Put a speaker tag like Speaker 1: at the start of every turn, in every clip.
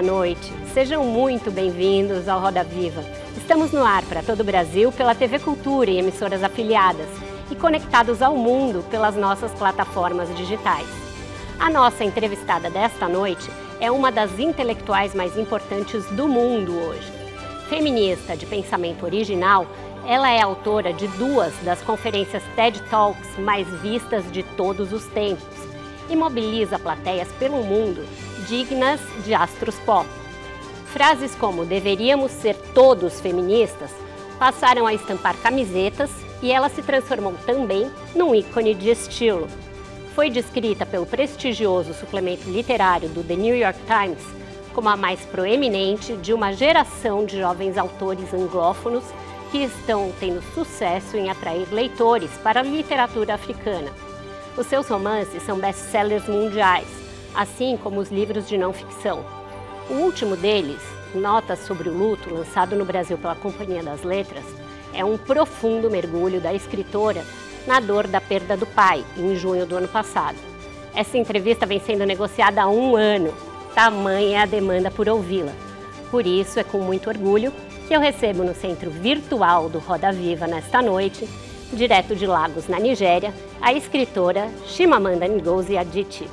Speaker 1: Boa noite. Sejam muito bem-vindos ao Roda Viva. Estamos no ar para todo o Brasil pela TV Cultura e emissoras afiliadas e conectados ao mundo pelas nossas plataformas digitais. A nossa entrevistada desta noite é uma das intelectuais mais importantes do mundo hoje. Feminista de pensamento original, ela é autora de duas das conferências TED Talks mais vistas de todos os tempos e mobiliza plateias pelo mundo dignas de astros pop. Frases como deveríamos ser todos feministas passaram a estampar camisetas e ela se transformou também num ícone de estilo. Foi descrita pelo prestigioso suplemento literário do The New York Times como a mais proeminente de uma geração de jovens autores anglófonos que estão tendo sucesso em atrair leitores para a literatura africana. Os seus romances são best-sellers mundiais, assim como os livros de não ficção. O último deles, Notas sobre o Luto, lançado no Brasil pela Companhia das Letras, é um profundo mergulho da escritora na dor da perda do pai, em junho do ano passado. Essa entrevista vem sendo negociada há um ano, tamanha é a demanda por ouvi-la. Por isso, é com muito orgulho que eu recebo no centro virtual do Roda Viva nesta noite, direto de Lagos, na Nigéria, a escritora Chimamanda Ngozi Adichie.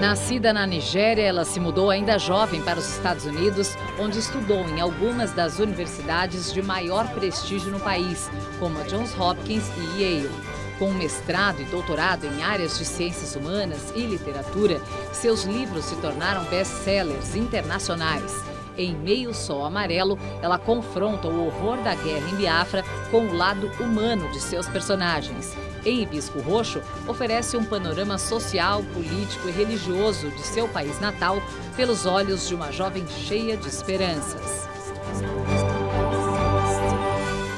Speaker 2: Nascida na Nigéria, ela se mudou ainda jovem para os Estados Unidos, onde estudou em algumas das universidades de maior prestígio no país, como a Johns Hopkins e Yale. Com mestrado e doutorado em áreas de ciências humanas e literatura, seus livros se tornaram best-sellers internacionais. Em Meio Sol Amarelo, ela confronta o horror da guerra em Biafra com o lado humano de seus personagens em Hibisco Roxo, oferece um panorama social, político e religioso de seu país natal pelos olhos de uma jovem cheia de esperanças.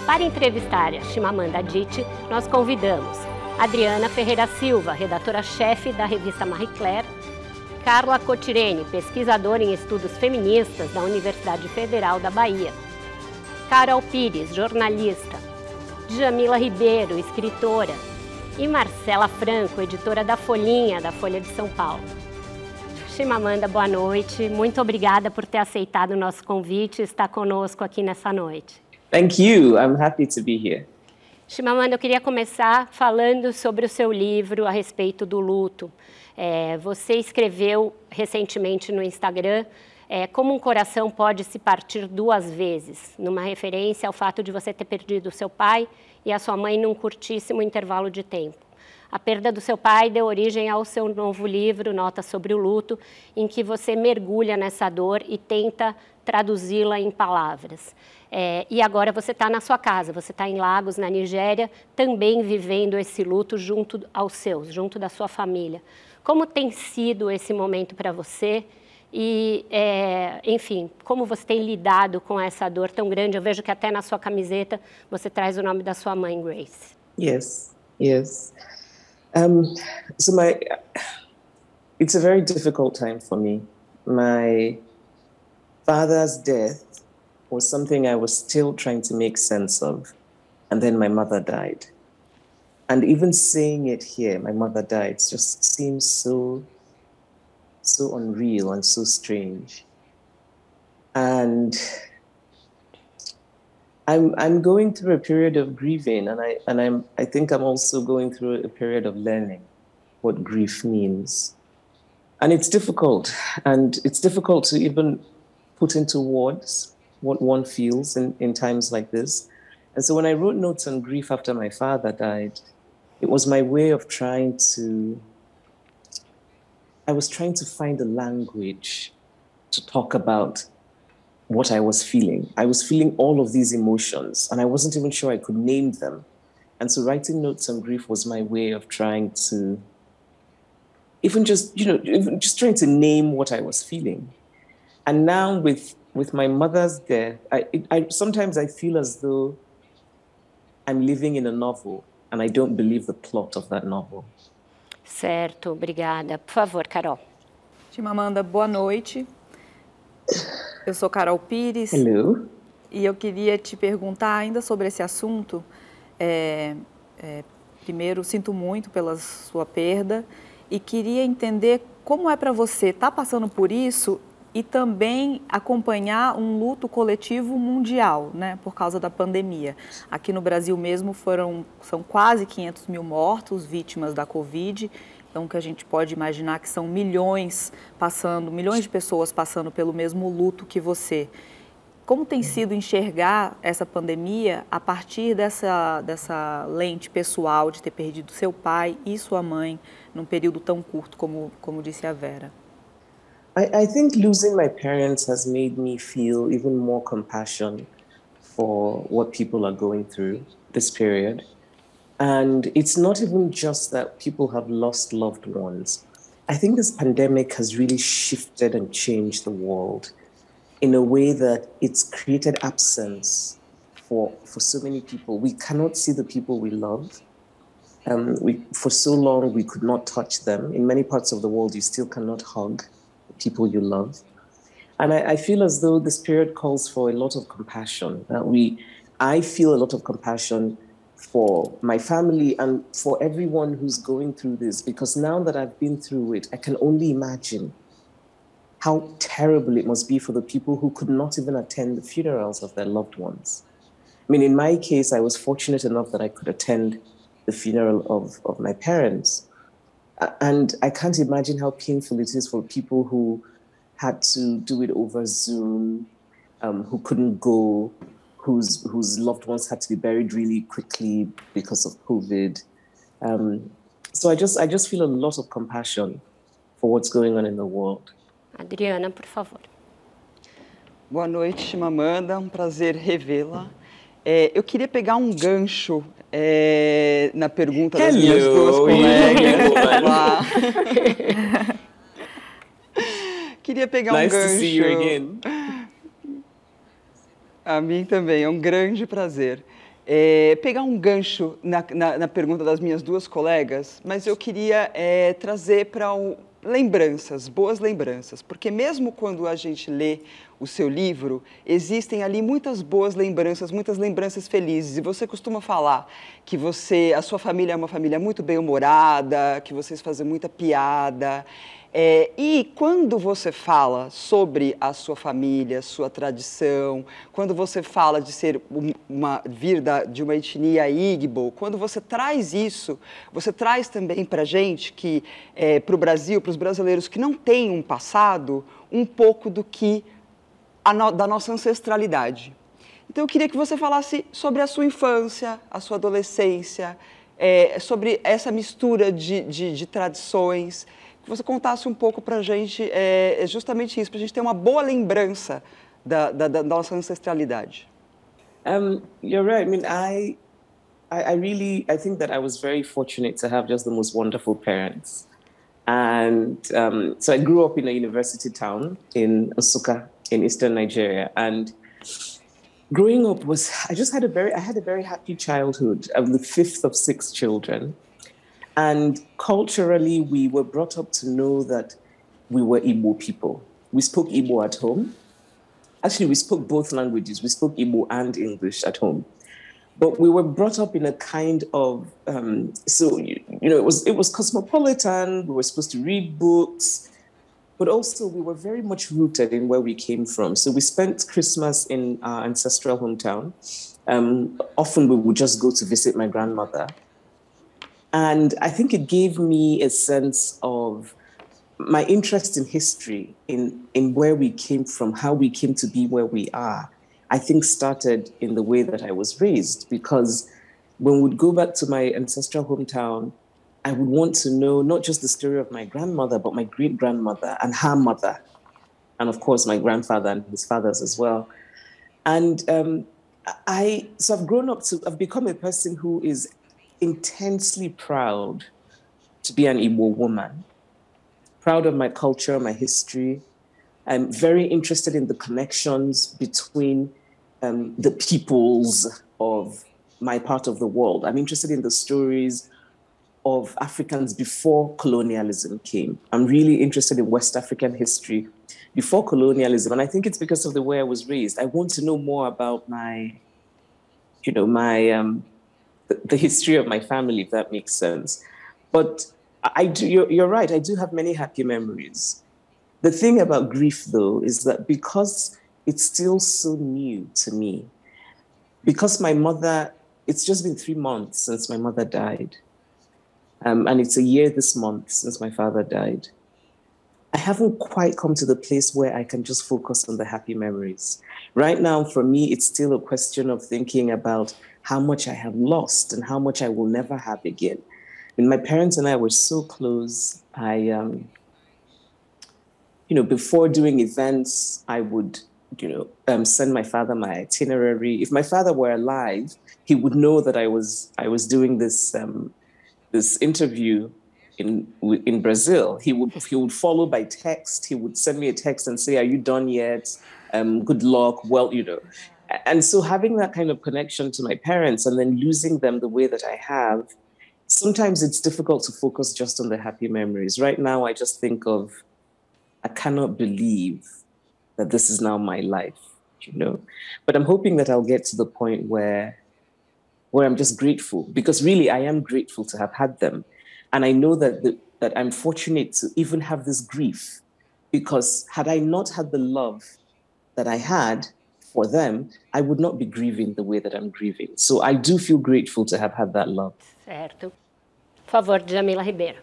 Speaker 1: Para entrevistar a Chimamanda Adichie, nós convidamos Adriana Ferreira Silva, redatora-chefe da revista Marie Claire, Carla Cotirene, pesquisadora em estudos feministas da Universidade Federal da Bahia, Carol Pires, jornalista, Jamila Ribeiro, escritora, e Marcela Franco, editora da Folhinha, da Folha de São Paulo. Chimamanda, boa noite. Muito obrigada por ter aceitado o nosso convite e estar conosco aqui nessa noite.
Speaker 3: Thank you. I'm happy to be here.
Speaker 1: Chimamanda, eu queria começar falando sobre o seu livro a respeito do luto. É, você escreveu recentemente no Instagram é, como um coração pode se partir duas vezes, numa referência ao fato de você ter perdido seu pai e a sua mãe num curtíssimo intervalo de tempo. A perda do seu pai deu origem ao seu novo livro, Nota sobre o Luto, em que você mergulha nessa dor e tenta traduzi-la em palavras. É, e agora você está na sua casa, você está em Lagos, na Nigéria, também vivendo esse luto junto aos seus, junto da sua família. Como tem sido esse momento para você? E, é, enfim, como você tem lidado com essa dor tão grande? Eu vejo que até na sua camiseta você traz o nome da sua mãe, Grace.
Speaker 3: Yes, yes. Um, so my, it's a very difficult time for me. My father's death was something I was still trying to make sense of, and then my mother died. And even saying it here, my mother died, just seems so so unreal and so strange. And I'm I'm going through a period of grieving, and I and I'm I think I'm also going through a period of learning what grief means. And it's difficult, and it's difficult to even put into words what one feels in, in times like this. And so when I wrote notes on grief after my father died, it was my way of trying to I was trying to find a language to talk about what I was feeling. I was feeling all of these emotions, and I wasn't even sure I could name them. And so writing notes on grief was my way of trying to even just, you know, even just trying to name what I was feeling. And now with with my mother's death, I, it, I sometimes I feel as though I'm living in a novel and I don't believe the plot of that novel.
Speaker 1: Certo, obrigada. Por favor, Carol.
Speaker 4: Chimamanda, boa noite. Eu sou Carol Pires.
Speaker 3: Hello.
Speaker 4: E eu queria te perguntar ainda sobre esse assunto. É, é, primeiro, sinto muito pela sua perda e queria entender como é para você estar tá passando por isso e também acompanhar um luto coletivo mundial, né, por causa da pandemia. Aqui no Brasil mesmo foram são quase 500 mil mortos vítimas da Covid. Então, que a gente pode imaginar que são milhões passando, milhões de pessoas passando pelo mesmo luto que você. Como tem sido enxergar essa pandemia a partir dessa, dessa lente pessoal de ter perdido seu pai e sua mãe num período tão curto como, como disse a Vera?
Speaker 3: I, I think losing my parents has made me feel even more compassion for what people are going through this period. And it's not even just that people have lost loved ones. I think this pandemic has really shifted and changed the world in a way that it's created absence for, for so many people. We cannot see the people we love. Um, we, for so long, we could not touch them. In many parts of the world, you still cannot hug people you love. And I, I feel as though this period calls for a lot of compassion. That we, I feel a lot of compassion for my family and for everyone who's going through this because now that I've been through it, I can only imagine how terrible it must be for the people who could not even attend the funerals of their loved ones. I mean, in my case, I was fortunate enough that I could attend the funeral of, of my parents. And I can't imagine how painful it is for people who had to do it over Zoom, um, who couldn't go, whose, whose loved ones had to be buried really quickly because of COVID. Um, so I just, I just feel a lot of compassion for what's going on in the world.
Speaker 1: Adriana, por favor.
Speaker 5: Boa noite, Chimamanda. Um prazer revê-la. É, eu queria pegar um gancho é, na pergunta Hello, das minhas duas colegas. Olá. queria pegar
Speaker 3: nice
Speaker 5: um gancho.
Speaker 3: To see you again.
Speaker 5: A mim também, é um grande prazer. É, pegar um gancho na, na, na, pergunta das minhas duas colegas, mas eu queria é, trazer para o lembranças, boas lembranças, porque mesmo quando a gente lê o seu livro, existem ali muitas boas lembranças, muitas lembranças felizes. E você costuma falar que você, a sua família é uma família muito bem-humorada, que vocês fazem muita piada. É, e quando você fala sobre a sua família, sua tradição, quando você fala de ser uma vir da, de uma etnia Igbo, quando você traz isso, você traz também para gente que é, para o Brasil, para os brasileiros que não têm um passado, um pouco do que no, da nossa ancestralidade. Então eu queria que você falasse sobre a sua infância, a sua adolescência, é, sobre essa mistura de, de, de tradições você contasse um pouco para a gente é, justamente isso, para a gente ter uma boa lembrança da, da, da nossa ancestralidade.
Speaker 3: Um, you're right. I mean, I, I, I really, I think that I was very fortunate to have just the most wonderful parents. And um, so I grew up in a university town in Nsukka in eastern Nigeria. And growing up was, I just had a very, I had a very happy childhood. I'm the fifth of six children. And culturally, we were brought up to know that we were Igbo people. We spoke Igbo at home. Actually, we spoke both languages. We spoke Igbo and English at home. But we were brought up in a kind of um, so you, you know it was it was cosmopolitan. We were supposed to read books, but also we were very much rooted in where we came from. So we spent Christmas in our ancestral hometown. Um, often we would just go to visit my grandmother and I think it gave me a sense of my interest in history, in, in where we came from, how we came to be where we are, I think started in the way that I was raised. Because when we'd go back to my ancestral hometown, I would want to know not just the story of my grandmother, but my great grandmother and her mother. And of course, my grandfather and his fathers as well. And um, I, so I've grown up to, I've become a person who is intensely proud to be an Igbo woman, proud of my culture, my history. I'm very interested in the connections between um, the peoples of my part of the world. I'm interested in the stories of Africans before colonialism came. I'm really interested in West African history before colonialism. And I think it's because of the way I was raised. I want to know more about my, you know, my, um, the, history of my family, if that makes sense. But I do, you're, you're right, I do have many happy memories. The thing about grief, though, is that because it's still so new to me, because my mother, it's just been three months since my mother died. Um, and it's a year this month since my father died. I haven't quite come to the place where I can just focus on the happy memories. Right now, for me, it's still a question of thinking about how much I have lost and how much I will never have again. And my parents and I were so close. I, um, you know, before doing events, I would, you know, um, send my father my itinerary. If my father were alive, he would know that I was I was doing this um, this interview in in Brazil. He would he would follow by text. He would send me a text and say, "Are you done yet? Um, good luck." Well, you know, and so having that kind of connection to my parents and then losing them the way that I have, sometimes it's difficult to focus just on the happy memories. Right now, I just think of, I cannot believe that this is now my life. You know, but I'm hoping that I'll get to the point where where I'm just grateful because really I am grateful to have had them. And I know that, the, that I'm fortunate to even have this grief because had I not had the love that I had for them, I would not be grieving the way that I'm grieving. So I do feel grateful to have had that love.
Speaker 1: Certo. Por favor, Djamila Ribeiro.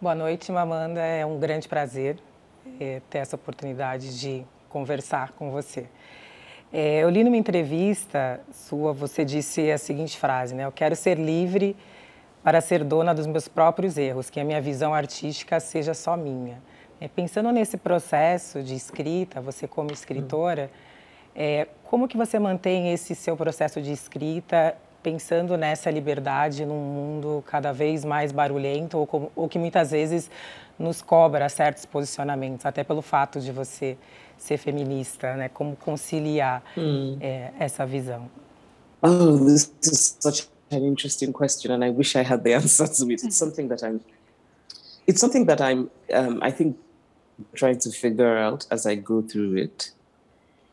Speaker 6: Boa noite, Mamanda. É um grande prazer é, ter essa oportunidade de conversar com você. É, eu li numa entrevista sua, você disse a seguinte frase, né? Eu quero ser livre para ser dona dos meus próprios erros, que a minha visão artística seja só minha. É, pensando nesse processo de escrita, você como escritora, é, como que você mantém esse seu processo de escrita pensando nessa liberdade num mundo cada vez mais barulhento ou, ou que muitas vezes nos cobra certos posicionamentos, até pelo fato de você ser feminista, né? Como conciliar mm. é, essa visão?
Speaker 3: Is such an interesting question, and I wish I had the answer to it. It's something that I'm. It's something that I'm. Um, I think trying to figure out as I go through it.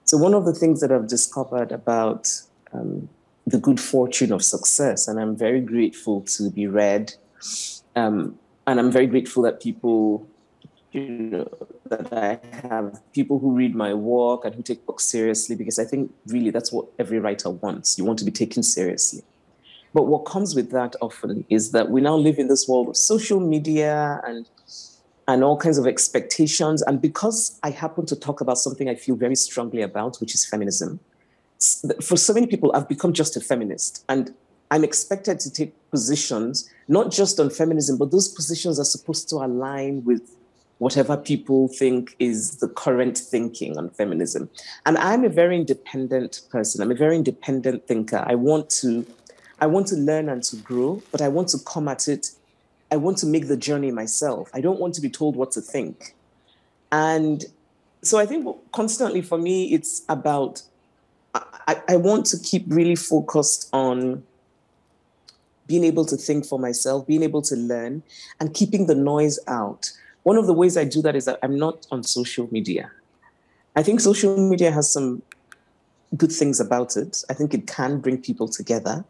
Speaker 3: So one of the things that I've discovered about um, the good fortune of success, and I'm very grateful to be read, um, and I'm very grateful that people you know, that I have people who read my work and who take books seriously because I think really that's what every writer wants. You want to be taken seriously. But what comes with that often is that we now live in this world of social media and and all kinds of expectations. And because I happen to talk about something I feel very strongly about, which is feminism, for so many people, I've become just a feminist. And I'm expected to take positions, not just on feminism, but those positions are supposed to align with whatever people think is the current thinking on feminism. And I'm a very independent person. I'm a very independent thinker. I want to I want to learn and to grow, but I want to come at it. I want to make the journey myself. I don't want to be told what to think. And so I think constantly for me, it's about I, I want to keep really focused on being able to think for myself, being able to learn, and keeping the noise out. One of the ways I do that is that I'm not on social media. I think social media has some good things about it. I think it can bring people together.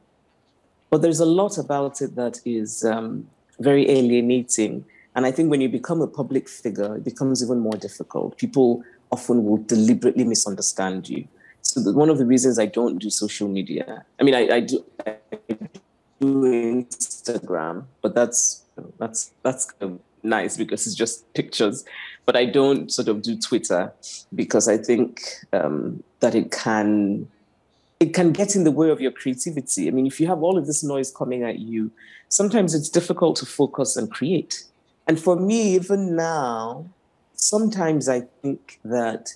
Speaker 3: But there's a lot about it that is um, very alienating. And I think when you become a public figure, it becomes even more difficult. People often will deliberately misunderstand you. So one of the reasons I don't do social media, I mean, I, I do, I do Instagram, but that's that's that's kind of nice because it's just pictures. But I don't sort of do Twitter because I think um, that it can it can get in the way of your creativity. I mean, if you have all of this noise coming at you, sometimes it's difficult to focus and create. And for me, even now, sometimes I think that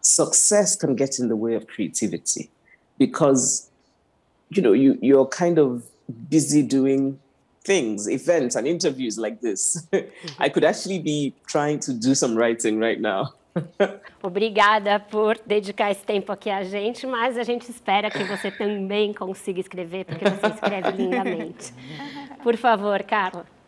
Speaker 3: success can get in the way of creativity because you know you you're kind of busy doing things, events, and interviews like this. I could actually be trying to do some writing right now.
Speaker 1: Obrigada por dedicar esse tempo aqui a gente, mas a gente espera que você também consiga escrever, porque você escreve lindamente. Por favor, Carla.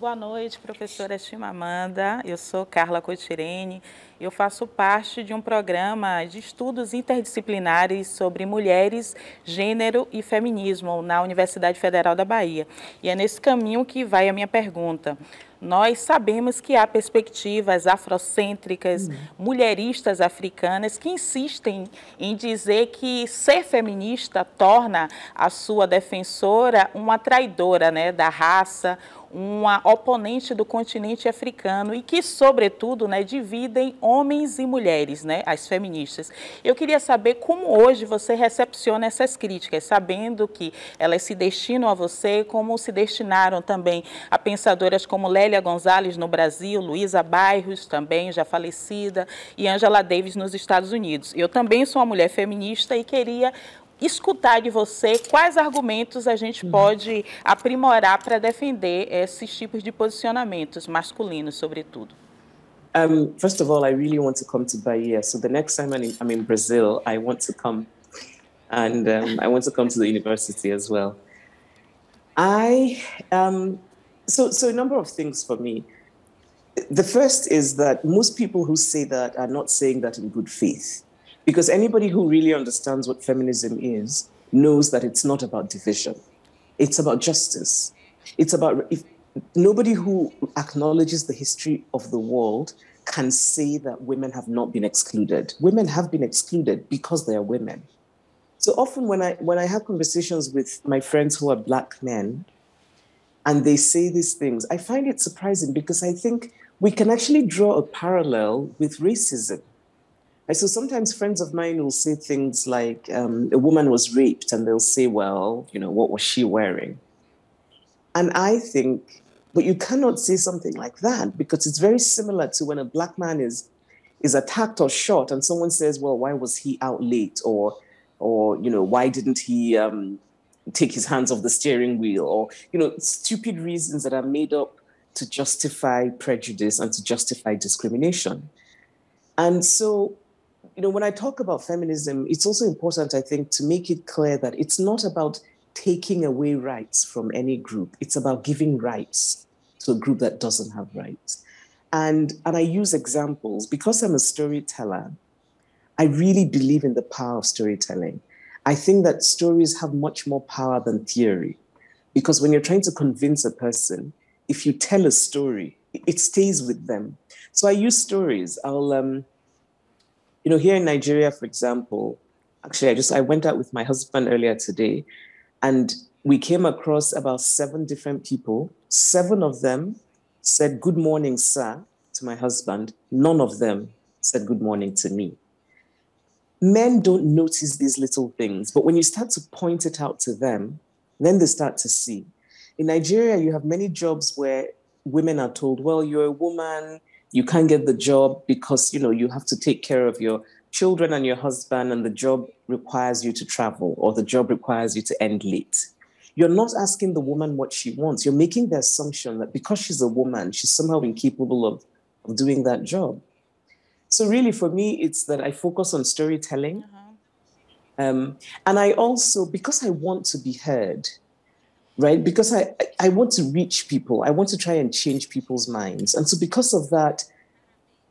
Speaker 7: Boa noite, professora Chimamanda. Eu sou Carla Cotirene. Eu faço parte de um programa de estudos interdisciplinares sobre mulheres, gênero e feminismo na Universidade Federal da Bahia. E é nesse caminho que vai a minha pergunta. Nós sabemos que há perspectivas afrocêntricas, uhum. mulheristas africanas que insistem em dizer que ser feminista torna a sua defensora uma traidora né, da raça, uma oponente do continente africano e que, sobretudo, né, dividem homens e mulheres, né, as feministas. Eu queria saber como hoje você recepciona essas críticas, sabendo que elas se destinam a você, como se destinaram também a pensadoras como Lélia Gonzalez no Brasil, Luísa Bairros, também já falecida, e Angela Davis nos Estados Unidos. Eu também sou uma mulher feminista e queria escutar de você quais argumentos a gente uhum. pode aprimorar para defender esses tipos de posicionamentos masculinos, sobretudo.
Speaker 3: Um, first of all, I really want to come to Bahia. So the next time I'm in, I'm in Brazil, I want to come, and um, I want to come to the university as well. I um, so so a number of things for me. The first is that most people who say that are not saying that in good faith. Because anybody who really understands what feminism is knows that it's not about division, it's about justice. It's about if nobody who acknowledges the history of the world can say that women have not been excluded. Women have been excluded because they are women. So often when I when I have conversations with my friends who are black men and they say these things, I find it surprising because I think we can actually draw a parallel with racism. So sometimes friends of mine will say things like, um, a woman was raped, and they'll say, well, you know, what was she wearing? And I think, but you cannot say something like that because it's very similar to when a black man is is attacked or shot, and someone says, well, why was he out late? Or, or you know, why didn't he um, take his hands off the steering wheel? Or, you know, stupid reasons that are made up to justify prejudice and to justify discrimination. And so you know, when I talk about feminism, it's also important, I think, to make it clear that it's not about taking away rights from any group. It's about giving rights to a group that doesn't have rights. And, and I use examples because I'm a storyteller. I really believe in the power of storytelling. I think that stories have much more power than theory. Because when you're trying to convince a person, if you tell a story, it stays with them. So I use stories. I'll um, you know, here in Nigeria, for example, actually, I just I went out with my husband earlier today, and we came across about seven different people. Seven of them said "Good morning, sir" to my husband. None of them said "Good morning" to me. Men don't notice these little things, but when you start to point it out to them, then they start to see. In Nigeria, you have many jobs where women are told, "Well, you're a woman." You can't get the job because you know you have to take care of your children and your husband and the job requires you to travel or the job requires you to end late. You're not asking the woman what she wants. You're making the assumption that because she's a woman she's somehow incapable of, of doing that job. So really for me it's that i focus on storytelling. Uh-huh. um, and i also because i want to be heard right? Because I, I want to reach people, I want to try and change people's minds. And so, because of that,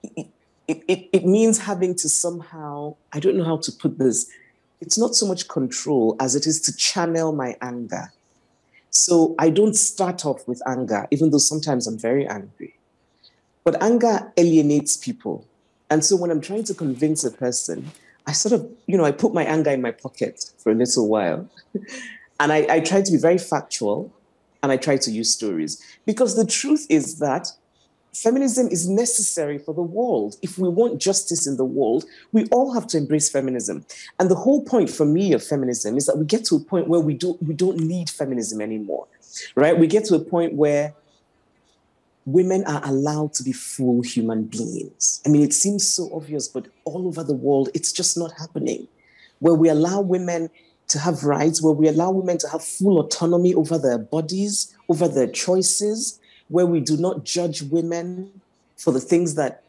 Speaker 3: it, it, it means having to somehow, I don't know how to put this, it's not so much control as it is to channel my anger. So, I don't start off with anger, even though sometimes I'm very angry. But anger alienates people. And so, when I'm trying to convince a person, I sort of, you know, I put my anger in my pocket for a little while. And I, I try to be very factual and I try to use stories because the truth is that feminism is necessary for the world. If we want justice in the world, we all have to embrace feminism. And the whole point for me of feminism is that we get to a point where we don't we don't need feminism anymore. Right? We get to a point where women are allowed to be full human beings. I mean, it seems so obvious, but all over the world, it's just not happening. Where we allow women to have rights, where we allow women to have full autonomy over their bodies, over their choices, where we do not judge women for the things that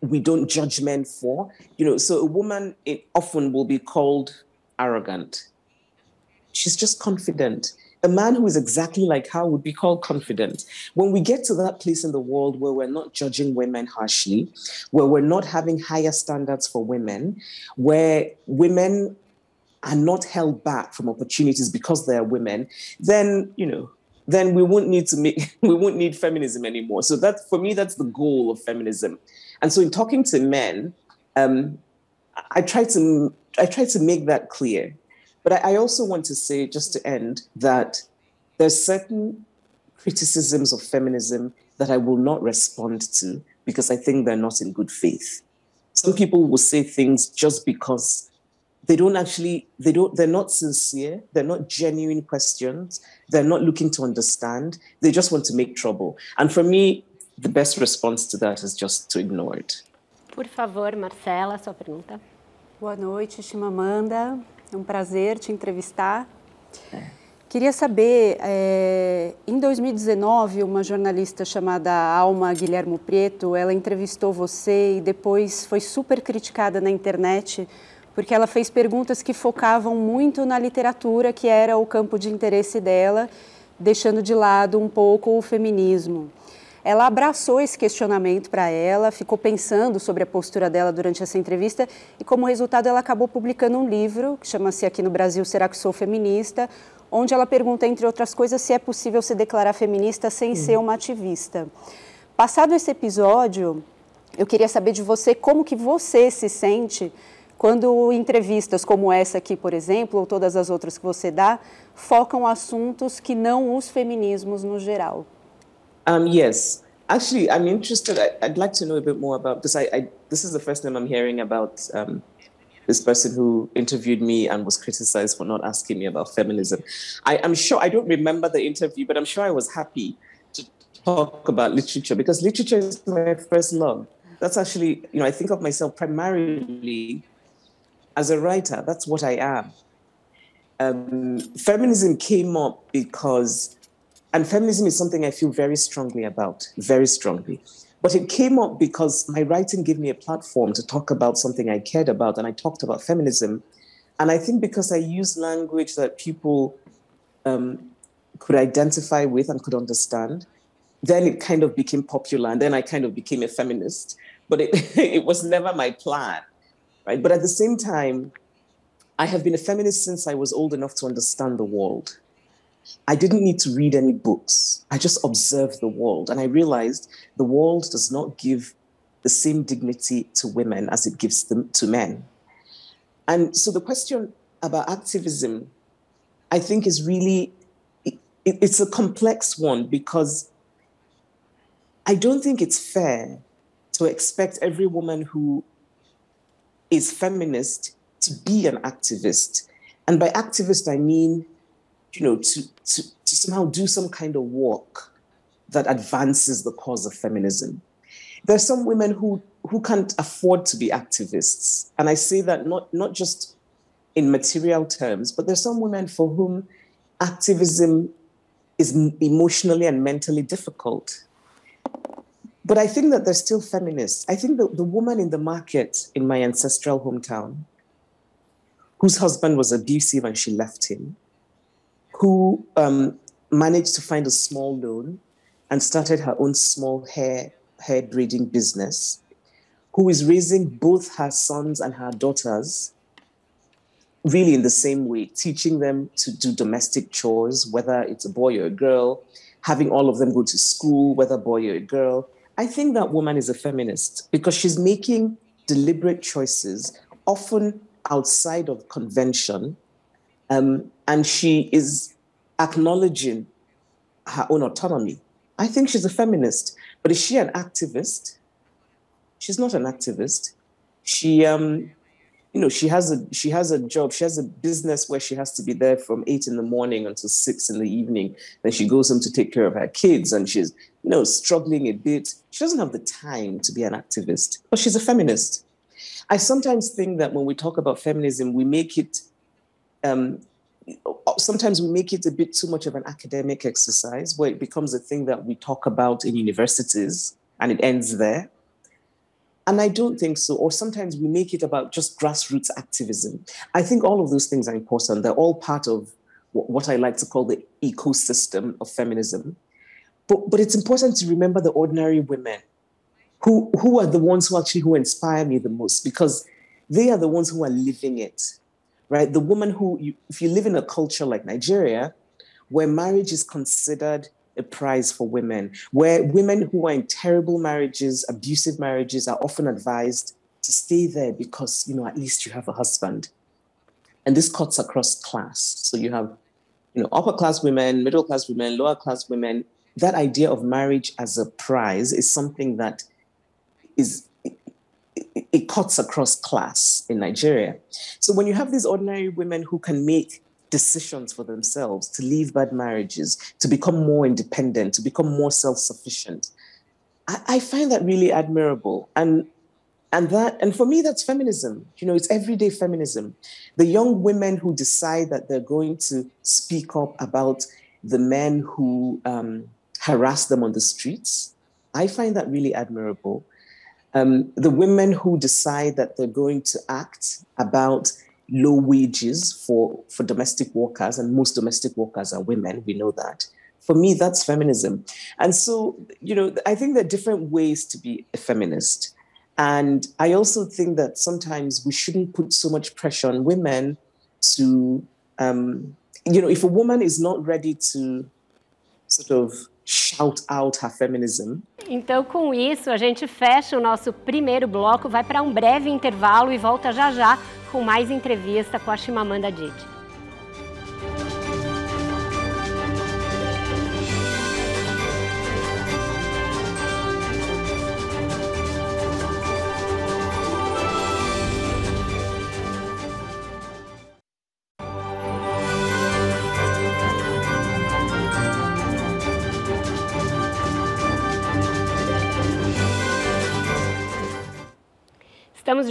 Speaker 3: we don't judge men for. You know, so a woman it often will be called arrogant. She's just confident. A man who is exactly like her would be called confident. When we get to that place in the world where we're not judging women harshly, where we're not having higher standards for women, where women are not held back from opportunities because they're women, then, you know, then we won't need to make we won't need feminism anymore. So that for me, that's the goal of feminism. And so in talking to men, um, I try to I try to make that clear. But I, I also want to say, just to end, that there's certain criticisms of feminism that I will not respond to because I think they're not in good faith. Some people will say things just because they don't actually they don't they're not sincere they're not genuine questions they're not looking to understand they just want to make trouble. And for me the best response to that is just to ignore it.
Speaker 1: Por favor Marcela sua pergunta.
Speaker 8: Boa noite Chimamanda. É um prazer te entrevistar. Queria saber, é, em 2019, uma jornalista chamada Alma Guilhermo Prieto, ela entrevistou você e depois foi super criticada na internet porque ela fez perguntas que focavam muito na literatura, que era o campo de interesse dela, deixando de lado um pouco o feminismo. Ela abraçou esse questionamento para ela, ficou pensando sobre a postura dela durante essa entrevista e, como resultado, ela acabou publicando um livro que chama-se Aqui no Brasil Será que Sou Feminista, onde ela pergunta, entre outras coisas, se é possível se declarar feminista sem uhum. ser uma ativista. Passado esse episódio, eu queria saber de você como que você se sente quando entrevistas como essa aqui, por exemplo, ou todas as outras que você dá, focam assuntos que não os feminismos no geral.
Speaker 3: Um, yes. Actually, I'm interested. I, would like to know a bit more about this. I, I, this is the first time I'm hearing about um, this person who interviewed me and was criticized for not asking me about feminism. I, sure I don't remember the interview, but I'm sure I was happy to talk about literature because literature is my first love. That's actually, you know, I think of myself primarily as a writer, that's what I am. Um, feminism came up because, and feminism is something I feel very strongly about, very strongly. But it came up because my writing gave me a platform to talk about something I cared about, and I talked about feminism. And I think because I used language that people um, could identify with and could understand, then it kind of became popular, and then I kind of became a feminist. But it, it was never my plan right? But at the same time, I have been a feminist since I was old enough to understand the world. I didn't need to read any books. I just observed the world. And I realized the world does not give the same dignity to women as it gives them to men. And so the question about activism, I think, is really it, it's a complex one because I don't think it's fair to expect every woman who is feminist to be an activist. And by activist, I mean, you know, to, to, to somehow do some kind of work that advances the cause of feminism. There are some women who, who can't afford to be activists. And I say that not, not just in material terms, but there's some women for whom activism is emotionally and mentally difficult. But I think that they're still feminists. I think that the woman in the market in my ancestral hometown, whose husband was abusive and she left him, who um, managed to find a small loan and started her own small hair hair braiding business, who is raising both her sons and her daughters really in the same way, teaching them to do domestic chores, whether it's a boy or a girl, having all of them go to school, whether boy or a girl, I think that woman is a feminist because she's making deliberate choices, often outside of convention, um, and she is acknowledging her own autonomy. I think she's a feminist, but is she an activist? She's not an activist. She um, you know she has a she has a job she has a business where she has to be there from eight in the morning until six in the evening. Then she goes home to take care of her kids and she's you know struggling a bit. She doesn't have the time to be an activist but she's a feminist. I sometimes think that when we talk about feminism we make it um, sometimes we make it a bit too much of an academic exercise where it becomes a thing that we talk about in universities and it ends there. And I don't think so. Or sometimes we make it about just grassroots activism. I think all of those things are important. They're all part of what I like to call the ecosystem of feminism. But, but it's important to remember the ordinary women who, who are the ones who actually who inspire me the most because they are the ones who are living it right? The woman who, you, if you live in a culture like Nigeria, where marriage is considered a prize for women, where women who are in terrible marriages, abusive marriages, are often advised to stay there because, you know, at least you have a husband. And this cuts across class. So you have, you know, upper class women, middle class women, lower class women. That idea of marriage as a prize is something that is it cuts across class in Nigeria. So when you have these ordinary women who can make decisions for themselves to leave bad marriages, to become more independent, to become more self-sufficient, I, I find that really admirable. And and that and for me that's feminism. You know it's everyday feminism. The young women who decide that they're going to speak up about the men who um, harass them on the streets i find that really admirable. Um, the women who decide that they're going to act about low wages for, for domestic workers, and most domestic workers are women, we know that. For me, that's feminism. And so, you know, I think there are different ways to be a feminist. And I also think that sometimes we shouldn't put so much pressure on women to, um, you know, if a woman is not ready to sort of shout out her feminism.
Speaker 1: Então, com isso, a gente fecha o nosso primeiro bloco, vai para um breve intervalo e volta já já com mais entrevista com a Chimamanda Adichie.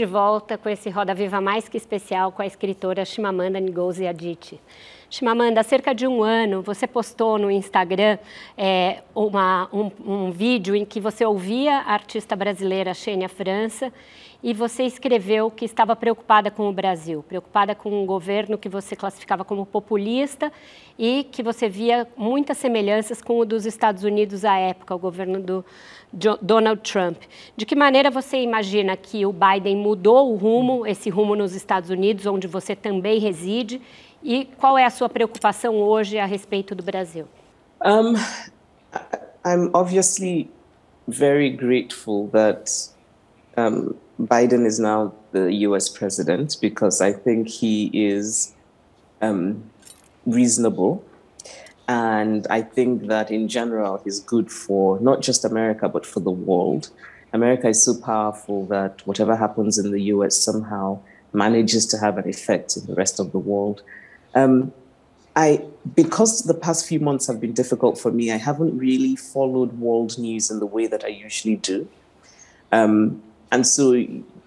Speaker 1: De volta com esse Roda Viva mais que especial com a escritora Chimamanda Ngozi Adichie. Chimamanda, há cerca de um ano você postou no Instagram é, uma, um, um, vídeo em que você ouvia a artista brasileira Xênia França e você escreveu que estava preocupada com o Brasil, preocupada com um governo que você classificava como populista e que você via muitas semelhanças com o dos Estados Unidos à época, o governo do Donald Trump. De que maneira você imagina que o Biden mudou o rumo, esse rumo nos Estados Unidos, onde você também reside, e qual é a sua preocupação hoje a respeito do Brasil?
Speaker 3: Um, I'm obviously very grateful that um, Biden is now the US president because I think he is um, reasonable. And I think that in general, he's good for not just America, but for the world. America is so powerful that whatever happens in the US somehow manages to have an effect in the rest of the world. Um, I, because the past few months have been difficult for me, I haven't really followed world news in the way that I usually do. Um, and so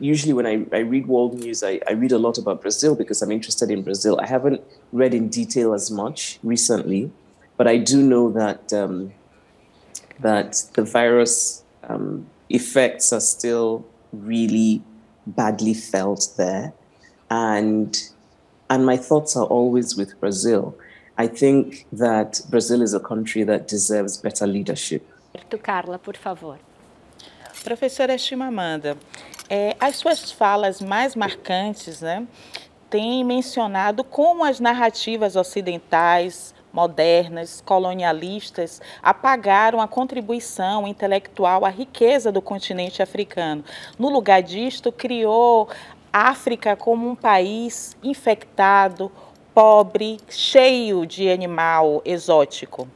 Speaker 3: usually when I, I read world news, I, I read a lot about Brazil because I'm interested in Brazil. I haven't read in detail as much recently, but I do know that um, that the virus um, effects are still really badly felt there, and and my thoughts are always with Brazil. I think that Brazil is a country that deserves better leadership.
Speaker 1: Carla, por favor.
Speaker 7: Professora Chimamanda, é, as suas falas mais marcantes né, têm mencionado como as narrativas ocidentais, modernas, colonialistas, apagaram a contribuição intelectual à riqueza do continente africano. No lugar disto, criou a África como um país infectado, pobre, cheio de animal exótico.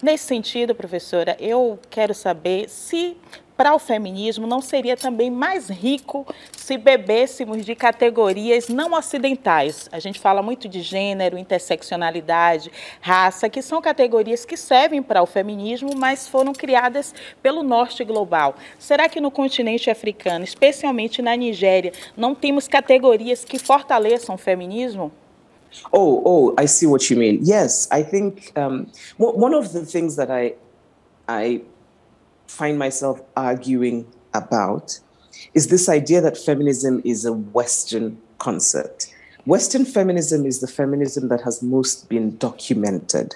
Speaker 7: Nesse sentido, professora, eu quero saber se para o feminismo não seria também mais rico se bebêssemos de categorias não ocidentais. A gente fala muito de gênero, interseccionalidade, raça, que são categorias que servem para o feminismo, mas foram criadas pelo norte global. Será que no continente africano, especialmente na Nigéria, não temos categorias que fortaleçam o feminismo?
Speaker 3: Oh, oh, I see what you mean. Yes, I think um, one of the things that I, I find myself arguing about is this idea that feminism is a Western concept. Western feminism is the feminism that has most been documented.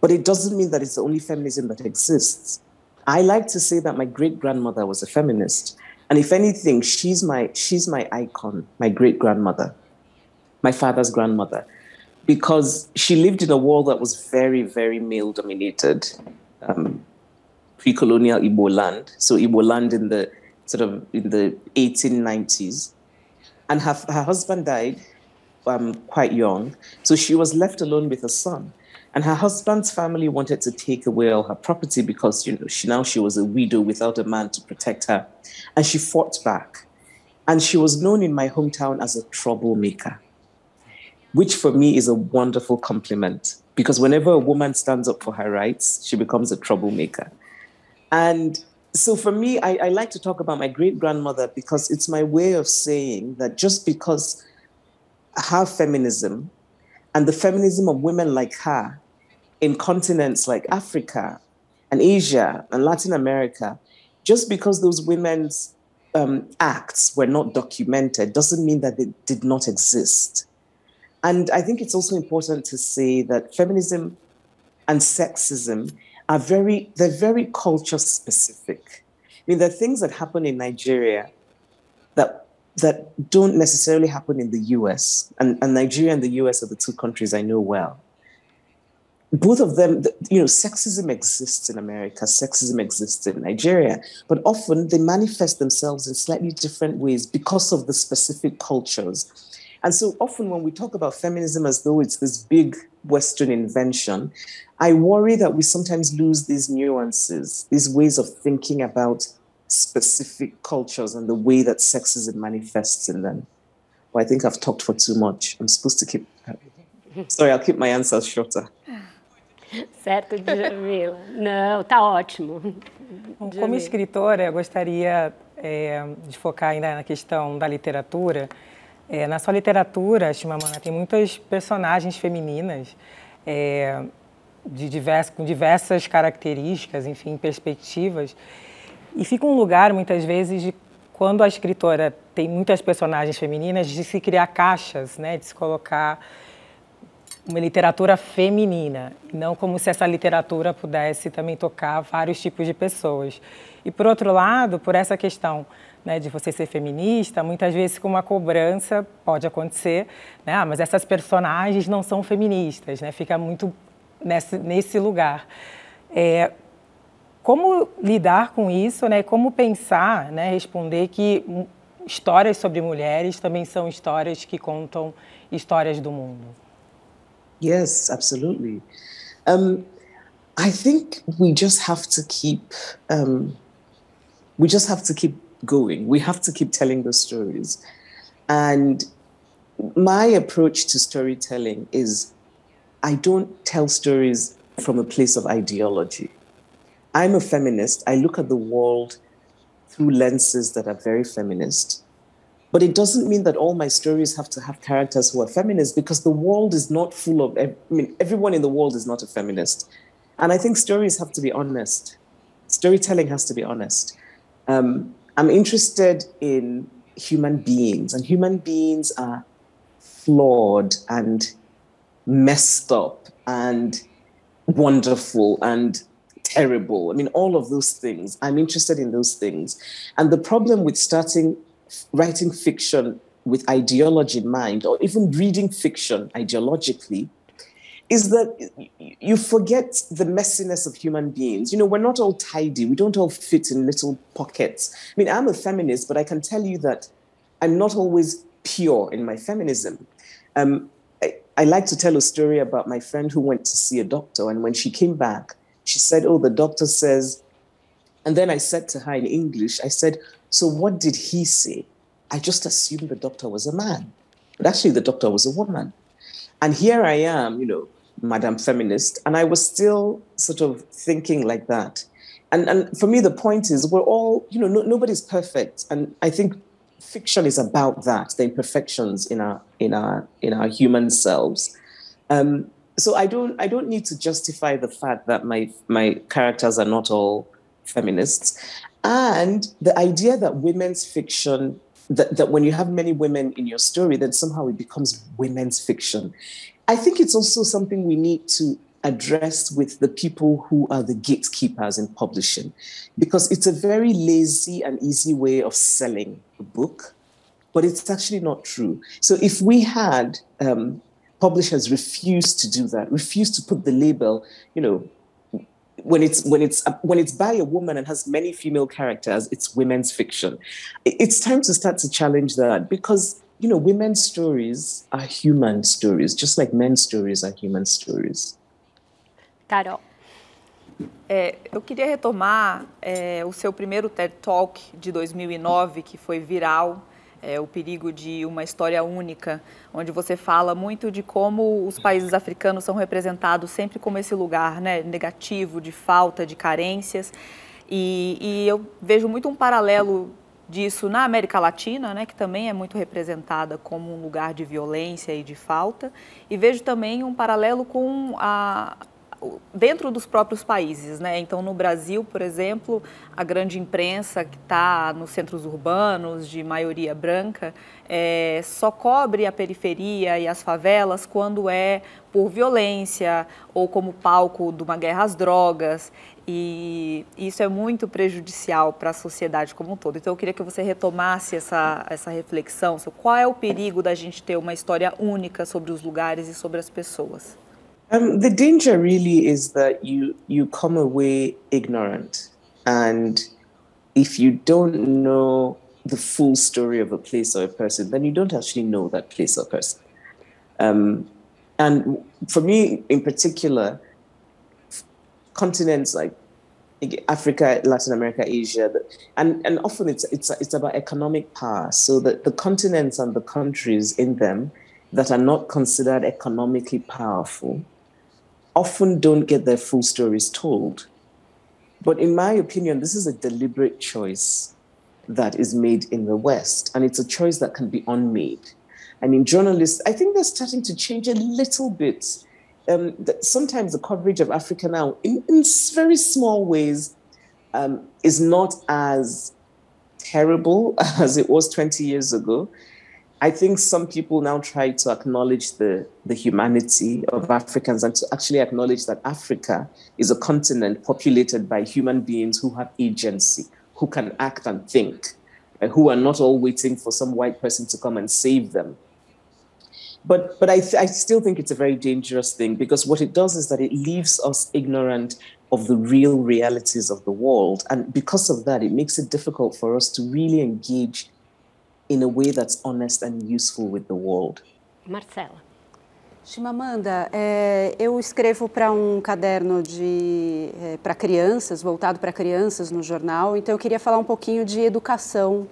Speaker 3: But it doesn't mean that it's the only feminism that exists. I like to say that my great grandmother was a feminist. And if anything, she's my, she's my icon, my great grandmother, my father's grandmother, because she lived in a world that was very, very male dominated, um, pre colonial Igbo land. So, Igbo land in the sort of in the 1890s and her, her husband died um, quite young. So she was left alone with a son. And her husband's family wanted to take away all her property because you know she now she was a widow without a man to protect her. And she fought back. And she was known in my hometown as a troublemaker, which for me is a wonderful compliment because whenever a woman stands up for her rights, she becomes a troublemaker. And so for me, I, I like to talk about my great grandmother because it's my way of saying that just because her feminism and the feminism of women like her in continents like Africa and Asia and Latin America, just because those women's um, acts were not documented doesn't mean that they did not exist. And I think it's also important to say that feminism and sexism are very, they're very culture specific. I mean, there are things that happen in Nigeria that that don't necessarily happen in the US. And, and Nigeria and the US are the two countries I know well. Both of them, you know, sexism exists in America, sexism exists in Nigeria, but often they manifest themselves in slightly different ways because of the specific cultures. And so often when we talk about feminism as though it's this big Western invention, I worry that we sometimes lose these nuances, these ways of thinking about specific cultures and the way that sexism manifests in them. Well, I think I've talked for too much. I'm supposed to keep. Sorry, I'll keep my answers shorter.
Speaker 1: Certo, Djamila. Não, tá ótimo.
Speaker 6: Bom, como escritora, eu gostaria é, de focar ainda na questão da literatura. É, na sua literatura, Chimamanda, tem muitas personagens femininas é, de divers, com diversas características, enfim, perspectivas. E fica um lugar, muitas vezes, de quando a escritora tem muitas personagens femininas, de se criar caixas, né, de se colocar uma literatura feminina, não como se essa literatura pudesse também tocar vários tipos de pessoas. E por outro lado, por essa questão né, de você ser feminista, muitas vezes com uma cobrança pode acontecer, né, ah, mas essas personagens não são feministas, né, fica muito nesse, nesse lugar. É, como lidar com isso, né? Como pensar, né? Responder que histórias sobre mulheres também são histórias que contam histórias do mundo.
Speaker 3: Yes, absolutely. Um, I think we just have to keep um, we just have to keep going. We have to keep telling those stories. And my approach to storytelling is I don't tell stories from a place of ideology. I'm a feminist. I look at the world through lenses that are very feminist. But it doesn't mean that all my stories have to have characters who are feminists because the world is not full of, I mean, everyone in the world is not a feminist. And I think stories have to be honest. Storytelling has to be honest. Um, I'm interested in human beings, and human beings are flawed and messed up and wonderful and terrible. I mean, all of those things. I'm interested in those things. And the problem with starting writing fiction with ideology in mind, or even reading fiction ideologically, is that you forget the messiness of human beings. You know, we're not all tidy, we don't all fit in little pockets. I mean, I'm a feminist, but I can tell you that I'm not always pure in my feminism. Um, I like to tell a story about my friend who went to see a doctor, and when she came back, she said, Oh, the doctor says, and then I said to her in English, I said, So what did he say? I just assumed the doctor was a man, but actually the doctor was a woman. And here I am, you know, Madam Feminist, and I was still sort of thinking like that. And, and for me, the point is, we're all, you know, no, nobody's perfect. And I think fiction is about that, the imperfections in our in our in our human selves. Um, so I don't I don't need to justify the fact that my my characters are not all feminists, and the idea that women's fiction that, that when you have many women in your story, then somehow it becomes women's fiction. I think it's also something we need to address with the people who are the gatekeepers in publishing, because it's a very lazy and easy way of selling a book, but it's actually not true. So if we had um, publishers refuse to do that, refuse to put the label, you know, when it's when it's when it's by a woman and has many female characters, it's women's fiction. It's time to start to challenge that because you know women's stories are human stories, just like men's stories are human stories.
Speaker 1: Carol.
Speaker 4: É, eu queria retomar é, o seu primeiro TED Talk de 2009, que foi viral, é, o perigo de uma história única, onde você fala muito de como os países africanos são representados sempre como esse lugar né, negativo, de falta, de carências. E, e eu vejo muito um paralelo disso na América Latina, né, que também é muito representada como um lugar de violência e de falta, e vejo também um paralelo com a, dentro dos próprios países, né? Então, no Brasil, por exemplo, a grande imprensa que está nos centros urbanos de maioria branca é, só cobre a periferia e as favelas quando é por violência ou como palco de uma guerra às drogas. E isso é muito prejudicial para a sociedade como um todo. Então, eu queria que você retomasse essa, essa reflexão sobre qual é o perigo da gente ter uma história única sobre os lugares e sobre as pessoas.
Speaker 3: Um, the danger really is that you you come away ignorant, and if you don't know the full story of a place or a person, then you don't actually know that place or person. Um, and for me, in particular, continents like Africa, Latin America, Asia, and, and often it's, it's, it's about economic power. So that the continents and the countries in them that are not considered economically powerful often don't get their full stories told. But in my opinion, this is a deliberate choice that is made in the West, and it's a choice that can be unmade. I mean, journalists, I think they're starting to change a little bit. Um, sometimes the coverage of Africa now, in, in very small ways, um, is not as terrible as it was 20 years ago. I think some people now try to acknowledge the, the humanity of Africans and to actually acknowledge that Africa is a continent populated by human beings who have agency, who can act and think, and who are not all waiting for some white person to come and save them. But, but I, th- I still think it's a very dangerous thing because what it does is that it leaves us ignorant of the real realities of the world. And because of that, it makes it difficult for us to really engage in a way that's honest and useful with the world.
Speaker 1: Marcela.
Speaker 8: Chimamanda, é, eu escrevo para um caderno de é, para crianças, voltado para crianças no jornal, então eu queria falar um pouquinho de educação.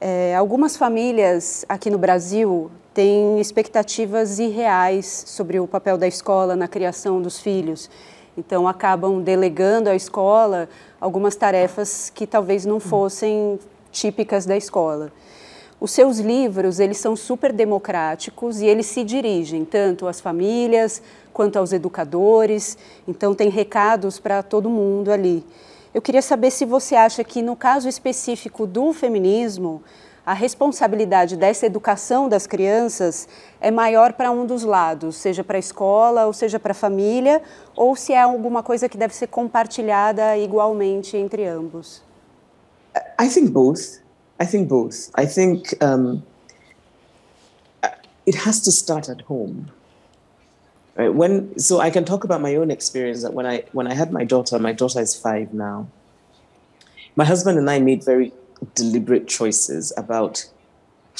Speaker 8: É, algumas famílias aqui no Brasil têm expectativas irreais sobre o papel da escola na criação dos filhos. Então acabam delegando à escola algumas tarefas que talvez não fossem típicas da escola. Os seus livros, eles são super democráticos e eles se dirigem tanto às famílias quanto aos educadores, então tem recados para todo mundo ali. Eu queria saber se você acha que no caso específico do feminismo, a responsabilidade dessa educação das crianças é maior para um dos lados, seja para a escola ou seja para a família, ou se é alguma coisa que deve ser compartilhada igualmente entre ambos.
Speaker 3: I think both. I think both. I think um, it has to start at home. Right? When so I can talk about my own experience that when I when I had my daughter, my daughter is five now. My husband and I made very deliberate choices about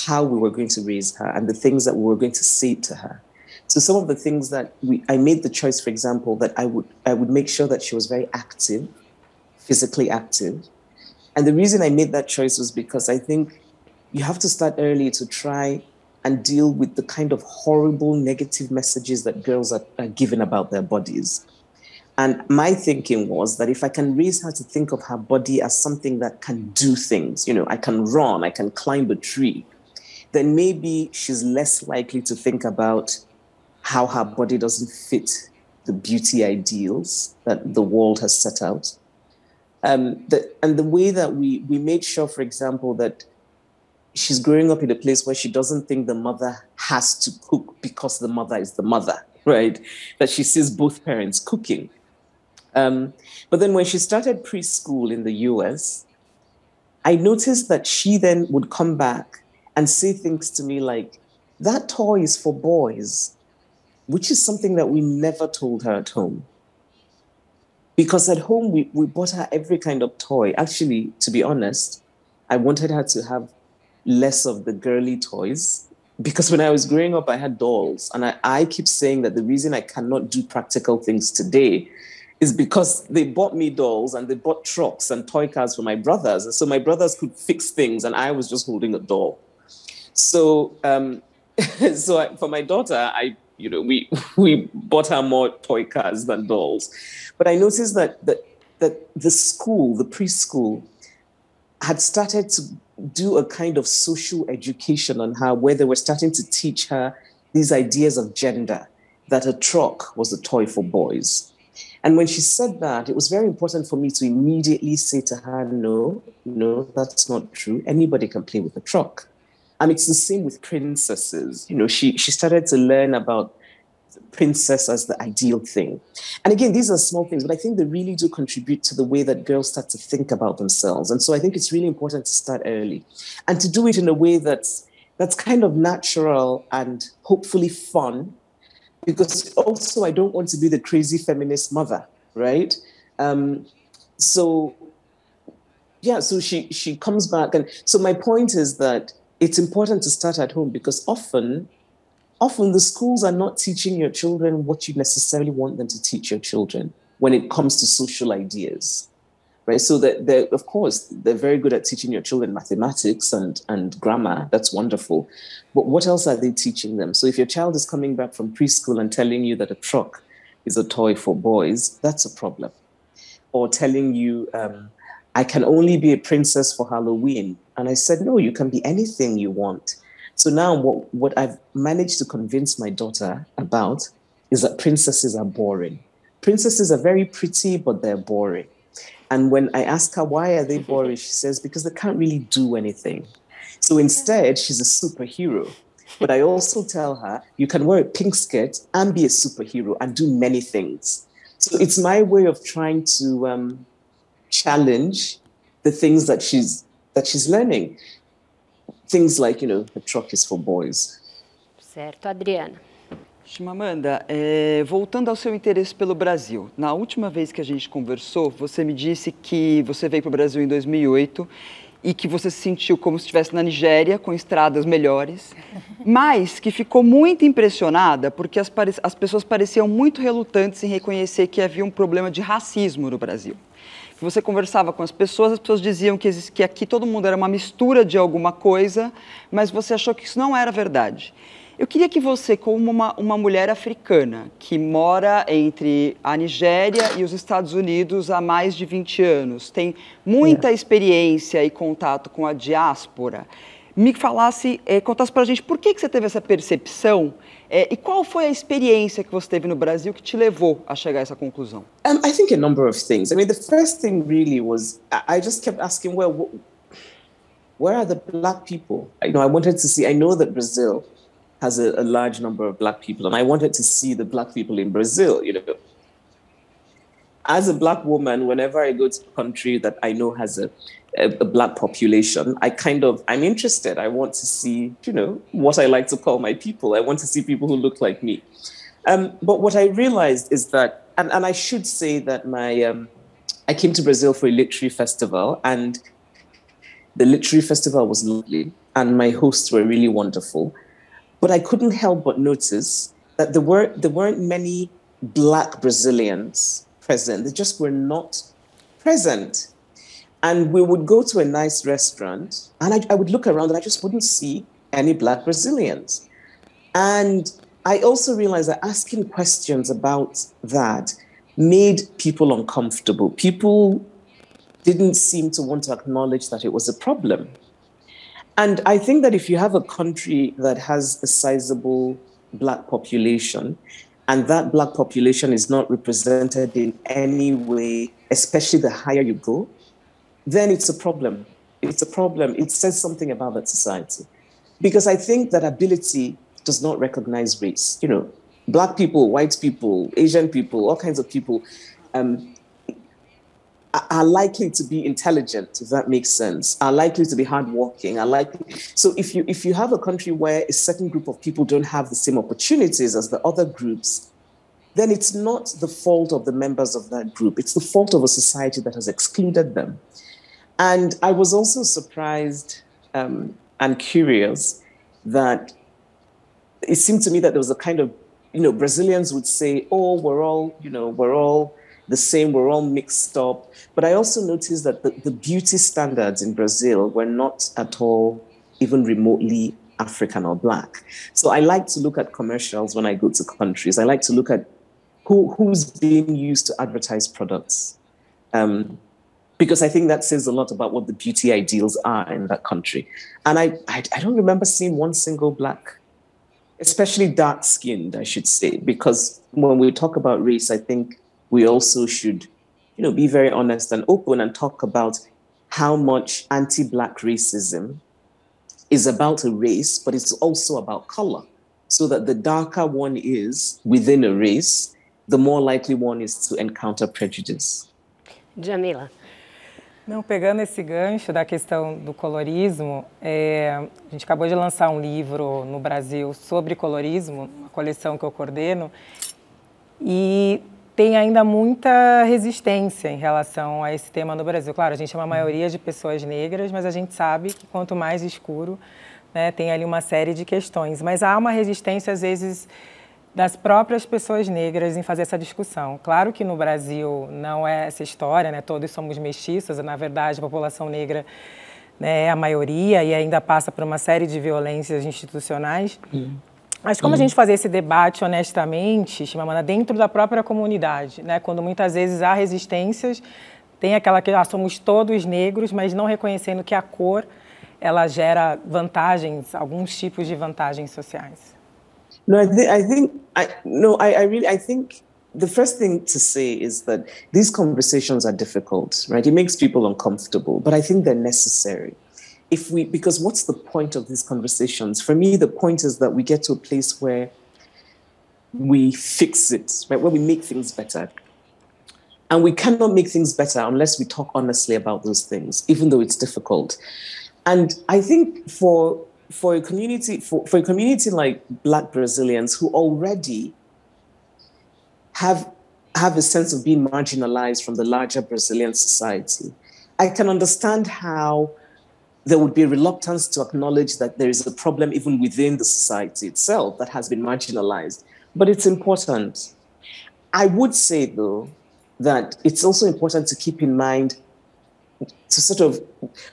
Speaker 3: how we were going to raise her and the things that we were going to say to her. So some of the things that we I made the choice, for example, that I would I would make sure that she was very active, physically active and the reason I made that choice was because I think you have to start early to try and deal with the kind of horrible negative messages that girls are, are given about their bodies. And my thinking was that if I can raise her to think of her body as something that can do things, you know, I can run, I can climb a tree, then maybe she's less likely to think about how her body doesn't fit the beauty ideals that the world has set out. Um, the, and the way that we, we made sure, for example, that she's growing up in a place where she doesn't think the mother has to cook because the mother is the mother, right? That she sees both parents cooking. Um, but then when she started preschool in the US, I noticed that she then would come back and say things to me like, that toy is for boys which is something that we never told her at home. Because at home, we, we bought her every kind of toy. Actually, to be honest, I wanted her to have less of the girly toys. Because when I was growing up, I had dolls. And I, I keep saying that the reason I cannot do practical things today is because they bought me dolls and they bought trucks and toy cars for my brothers. And so my brothers could fix things and I was just holding a doll. So, um, so I, for my daughter, I you know, we we bought her more toy cars than dolls. But I noticed that that that the school, the preschool, had started to do a kind of social education on her, where they were starting to teach her these ideas of gender, that a truck was a toy for boys. And when she said that, it was very important for me to immediately say to her, no, no, that's not true. Anybody can play with a truck. And it's the same with princesses. You know, she she started to learn about princess as the ideal thing. And again, these are small things, but I think they really do contribute to the way that girls start to think about themselves. And so I think it's really important to start early and to do it in a way that's that's kind of natural and hopefully fun. Because also I don't want to be the crazy feminist mother, right? Um, so yeah, so she she comes back and so my point is that it's important to start at home because often, often the schools are not teaching your children what you necessarily want them to teach your children when it comes to social ideas. Right. So that they're of course they're very good at teaching your children mathematics and, and grammar. That's wonderful. But what else are they teaching them? So if your child is coming back from preschool and telling you that a truck is a toy for boys, that's a problem. Or telling you um, I can only be a princess for Halloween. And I said, no, you can be anything you want. So now what, what I've managed to convince my daughter about is that princesses are boring. Princesses are very pretty, but they're boring. And when I ask her why are they boring, she says, because they can't really do anything. So instead, she's a superhero. But I also tell her, you can wear a pink skirt and be a superhero and do many things. So it's my way of trying to um, challenge the things that she's that she's learning. Things like, you know, the truck is for boys.
Speaker 1: Certo, Adriana.
Speaker 5: Chimamanda, é, voltando ao seu interesse pelo Brasil, na última vez que a gente conversou, você me disse que você veio para o Brasil em 2008 e que você se sentiu como se estivesse na Nigéria, com estradas melhores, mas que ficou muito impressionada porque as, as pessoas pareciam muito relutantes em reconhecer que havia um problema de racismo no Brasil. Você conversava com as pessoas, as pessoas diziam que, que aqui todo mundo era uma mistura de alguma coisa, mas você achou que isso não era verdade. Eu queria que você, como uma, uma mulher africana que mora entre a Nigéria e os Estados Unidos há mais de 20 anos, tem muita yeah. experiência e contato com a diáspora, me falasse, eh, contasse para a gente por que, que você teve essa percepção é, e qual foi a experiência que você teve no Brasil que te levou a chegar a essa conclusão?
Speaker 3: Um, I think a number of things. I mean, the first thing really was I just kept asking, well, where are the black people? You know, I wanted to see. I know that Brazil has a, a large number of black people, and I wanted to see the black people in Brazil. You know, as a black woman, whenever I go to a country that I know has a a, a, black population, I kind of I'm interested. I want to see, you know, what I like to call my people. I want to see people who look like me. Um, but what I realized is that, and, and I should say that my um, I came to Brazil for a literary festival, and the literary festival was lovely, and my hosts were really wonderful. But I couldn't help but notice that there were there weren't many black Brazilians present. They just were not present. And we would go to a nice restaurant, and I, I, would look around and I just wouldn't see any Black Brazilians. And I also realized that asking questions about that made people uncomfortable. People didn't seem to want to acknowledge that it was a problem. And I think that if you have a country that has a sizable black population, and that black population is not represented in any way, especially the higher you go, then it's a problem. It's a problem. It says something about that society. Because I think that ability does not recognize race. You know, black people, white people, Asian people, all kinds of people um, are likely to be intelligent, if that makes sense, are likely to be hardworking, are likely. So if you if you have a country where a certain group of people don't have the same opportunities as the other groups, then it's not the fault of the members of that group. It's the fault of a society that has excluded them. And I was also surprised um, and curious that it seemed to me that there was a kind of, you know, Brazilians would say, oh, we're all, you know, we're all the same, we're all mixed up. But I also noticed that the, the beauty standards in Brazil were not at all even remotely African or Black. So I like to look at commercials when I go to countries. I like to look at who, who's being used to advertise products. Um, because I think that says a lot about what the beauty ideals are in that country. And I, I, I don't remember seeing one single Black, especially dark skinned, I should say, because when we talk about race, I think we also should, you know, be very honest and open and talk about how much anti-black racism is about a race, but it's also about color. So that the darker one is within a race, the more likely one is to encounter prejudice.
Speaker 1: Djamila.
Speaker 6: Não, pegando esse gancho da questão do colorismo, é, a gente acabou de lançar um livro no Brasil sobre colorismo, uma coleção que eu coordeno, e tem ainda muita resistência em relação a esse tema no Brasil. Claro, a gente é uma maioria de pessoas negras, mas a gente sabe que quanto mais escuro, né, tem ali uma série de questões. Mas há uma resistência, às vezes, das próprias pessoas negras em fazer essa discussão. Claro que no Brasil não é essa história, né? todos somos mestiços, na verdade a população negra né, é a maioria e ainda passa por uma série de violências institucionais. Uhum. Mas como uhum. a gente fazer esse debate honestamente, Chimamanda, dentro da própria comunidade, né? Quando muitas vezes há resistências, tem aquela que ah, somos todos negros, mas não reconhecendo que a cor ela gera vantagens, alguns tipos de vantagens sociais.
Speaker 3: No, I, th- I think I no, I, I really I think the first thing to say is that these conversations are difficult, right? It makes people uncomfortable, but I think they're necessary. If we because what's the point of these conversations? For me the point is that we get to a place where we fix it right where we make things better. And we cannot make things better unless we talk honestly about those things even though it's difficult. And i think for for a community for, for a community like black brazilians who already have have a sense of being marginalized from the larger brazilian society i can understand how there would be a reluctance to acknowledge that there is a problem even within the society itself that has been marginalized. But it's important. I would say, though, that it's also important to keep in mind to sort of,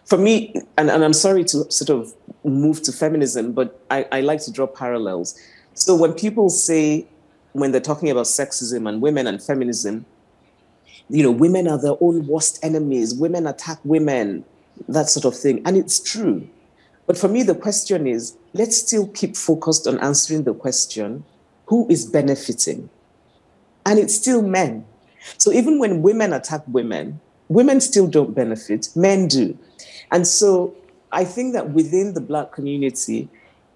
Speaker 3: for me, and, and I'm sorry to sort of move to feminism, but I, I like to draw parallels. So when people say, when they're talking about sexism and women and feminism, you know, women are their own worst enemies, women attack women, that sort of thing. And it's true. But for me, the question is let's still keep focused on answering the question who is benefiting? And it's still men. So even when women attack women, women still don't benefit, men do. And so I think that within the Black community,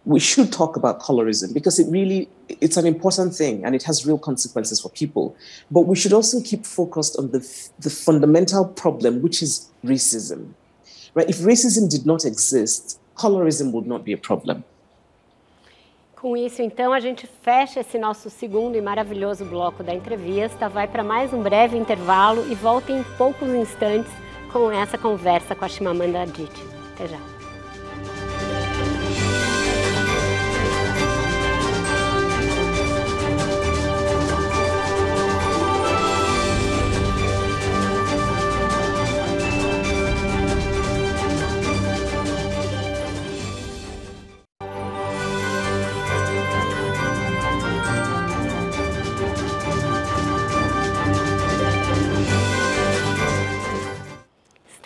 Speaker 3: we should talk about colorism because it really it's an important thing and it has real consequences for people but we should also keep focused on the, the fundamental problem which is racism Right? If racism did not exist, colorism would not be a problem.
Speaker 1: Com isso, então, a gente fecha esse nosso segundo e maravilhoso bloco da entrevista, vai para mais um breve intervalo e volta em poucos instantes com essa conversa com a Chimamanda Adichie. Até já.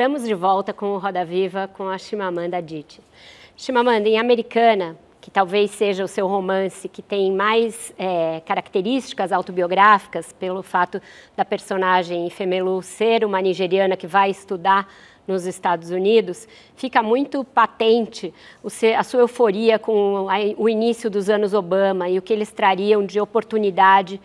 Speaker 1: Estamos de volta com o Roda Viva com a Chimamanda Adichie. Chimamanda, em Americana, que talvez seja o seu romance que tem mais é, características autobiográficas, pelo fato da personagem Femelu ser uma nigeriana que vai estudar nos Estados Unidos, fica muito patente a sua euforia com o início dos anos Obama e o que eles trariam de oportunidade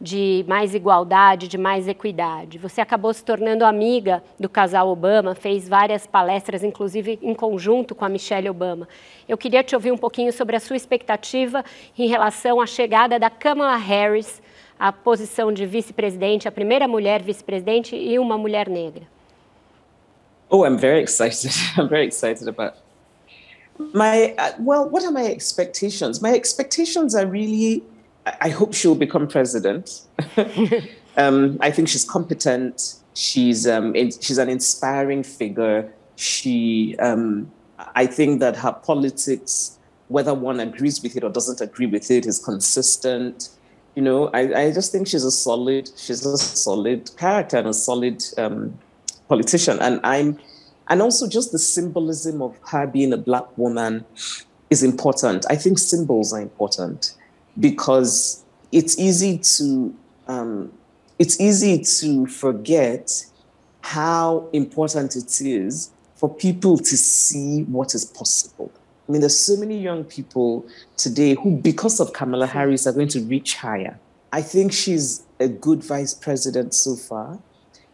Speaker 1: de mais igualdade, de mais equidade. Você acabou se tornando amiga do casal Obama, fez várias palestras, inclusive em conjunto com a Michelle Obama. Eu queria te ouvir um pouquinho sobre a sua expectativa em relação à chegada da Kamala Harris à posição de vice-presidente, a primeira mulher vice-presidente e uma mulher negra.
Speaker 3: Oh, I'm very excited. I'm very excited about my uh, well. What are my expectations? My expectations are really. I hope she will become president. um, I think she's competent. She's um, in, she's an inspiring figure. She, um, I think that her politics, whether one agrees with it or doesn't agree with it, is consistent. You know, I, I just think she's a solid, she's a solid character and a solid um, politician. And I'm, and also just the symbolism of her being a black woman is important. I think symbols are important because it's easy to, um, it's easy to forget how important it is for people to see what is possible. I mean, there's so many young people today who, because of Kamala Harris, are going to reach higher. I think she's a good vice president so far.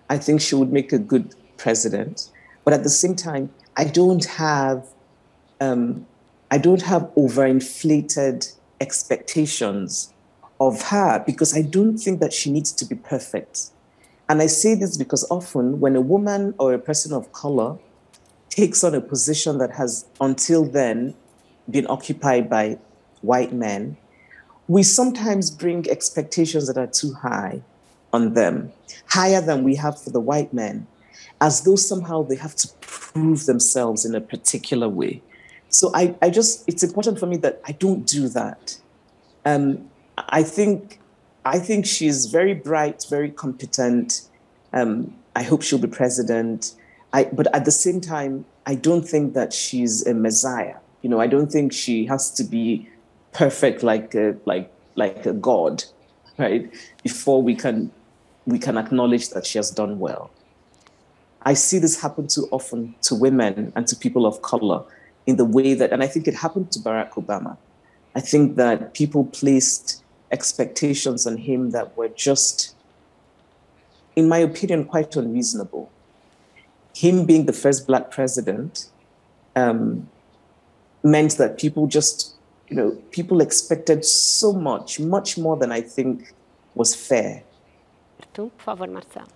Speaker 3: I think she would make a good president. But at the same time, I don't have um, I don't have overinflated expectations of her because I don't think that she needs to be perfect. And I say this because often when a woman or a person of color takes on a position that has until then been occupied by white men, we sometimes bring expectations that are too high on them, higher than we have for the white men, as though somehow they have to prove themselves in a particular way. So I, I just, it's important for me that I don't do that. Um, I think, I think she's very bright, very competent. Um, I hope she'll be president. I, but at the same time, I don't think that she's a messiah. You know, I don't think she has to be perfect like a, like like a god, right? Before we can we can acknowledge that she has done well. I see this happen too often to women and to people of color in the way that, and I think it happened to Barack Obama. I think that people placed expectations on him that were just, in my opinion, quite unreasonable. Him being the first black president um, meant that people just, you know, people expected so much, much more than I think was fair.
Speaker 1: Por favor, Marcelo.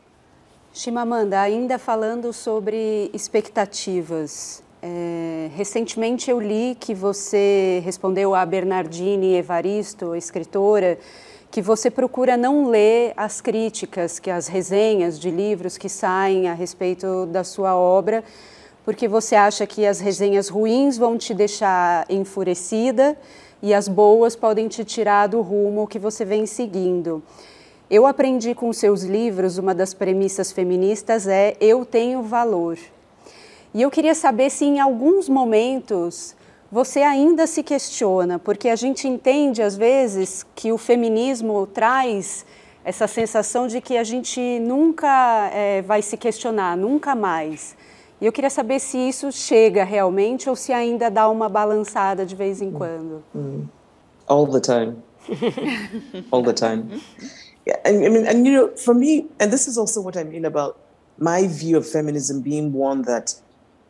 Speaker 8: Chimamanda, ainda falando sobre expectativas. É, recentemente eu li que você respondeu a Bernardine Evaristo, escritora, que você procura não ler as críticas, que as resenhas de livros que saem a respeito da sua obra, porque você acha que as resenhas ruins vão te deixar enfurecida e as boas podem te tirar do rumo que você vem seguindo. Eu aprendi com seus livros, uma das premissas feministas é eu tenho valor. E eu queria saber se em alguns momentos você ainda se questiona, porque a gente entende às vezes que o feminismo traz essa sensação de que a gente nunca é, vai se questionar, nunca mais. E eu queria saber se isso chega realmente ou se ainda dá uma balançada de vez em quando.
Speaker 3: All the time. All the time. I mean, and you know, for me, and this is also what I mean about my view of feminism being one that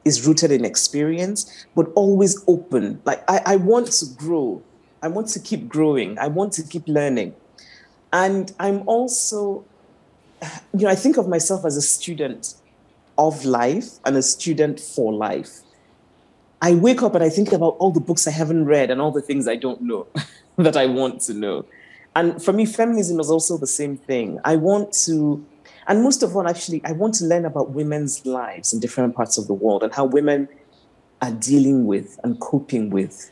Speaker 3: is rooted in experience, but always open. Like I, I want to grow. I want to keep growing. I want to keep learning. And I'm also, you know, I think of myself as a student of life and a student for life. I wake up and I think about all the books I haven't read and all the things I don't know that I want to know. And for me, feminism is also the same thing. I want to, and most of all, actually, I want to learn about women's lives in different parts of the world and how women are dealing with and coping with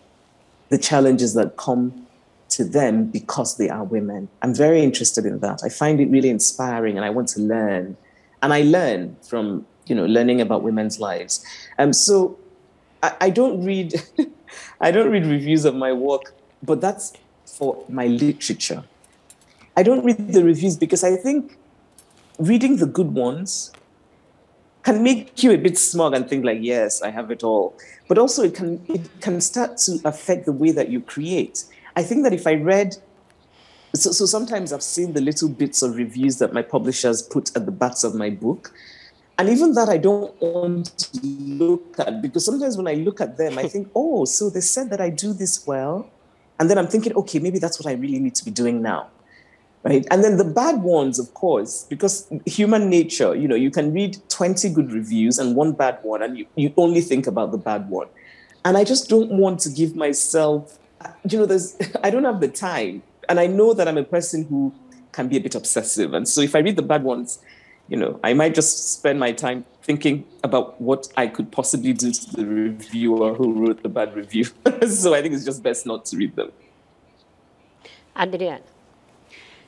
Speaker 3: the challenges that come to them because they are women. I'm very interested in that. I find it really inspiring and I want to learn. And I learn from you know, learning about women's lives. Um, so I, I don't read, I don't read reviews of my work, but that's for my literature. I don't read the reviews because I think reading the good ones can make you a bit smug and think like, yes, I have it all. But also it can it can start to affect the way that you create. I think that if I read so, so sometimes I've seen the little bits of reviews that my publishers put at the backs of my book. And even that I don't want to look at because sometimes when I look at them, I think, oh, so they said that I do this well. And then I'm thinking, okay, maybe that's what I really need to be doing now right? And then the bad ones, of course, because human nature, you know, you can read 20 good reviews and one bad one, and you, you only think about the bad one. And I just don't want to give myself, you know, there's, I don't have the time. And I know that I'm a person who can be a bit obsessive. And so if I read the bad ones, you know, I might just spend my time thinking about what I could possibly do to the reviewer who wrote the bad review. so I think it's just best not to read them.
Speaker 1: Adriana.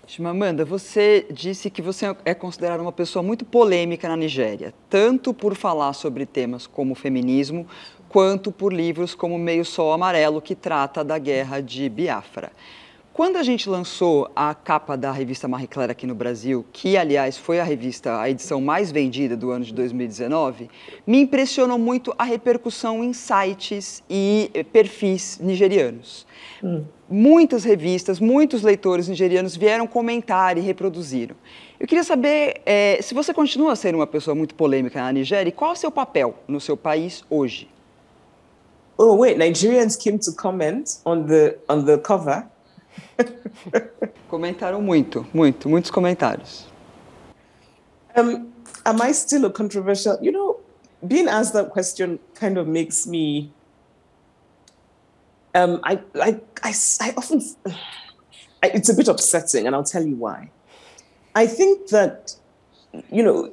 Speaker 5: Chimamanda, você disse que você é considerada uma pessoa muito polêmica na Nigéria, tanto por falar sobre temas como feminismo, quanto por livros como Meio Sol Amarelo, que trata da guerra de Biafra. Quando a gente lançou a capa da revista Marie Claire aqui no Brasil, que aliás foi a revista, a edição mais vendida do ano de 2019, me impressionou muito a repercussão em sites e perfis nigerianos. Hum. Muitas revistas, muitos leitores nigerianos vieram comentar e reproduziram. Eu queria saber é, se você continua a ser uma pessoa muito polêmica na Nigéria e qual é o seu papel no seu país hoje?
Speaker 3: Oh wait, Nigerians came to comment on the on the cover.
Speaker 5: Comentaram muito, muito, muitos comentários.
Speaker 3: Um, am I still a controversial? You know, being asked that question kind of makes me. Um, I, I, I, I often, I, it's a bit upsetting, and I'll tell you why. I think that, you know,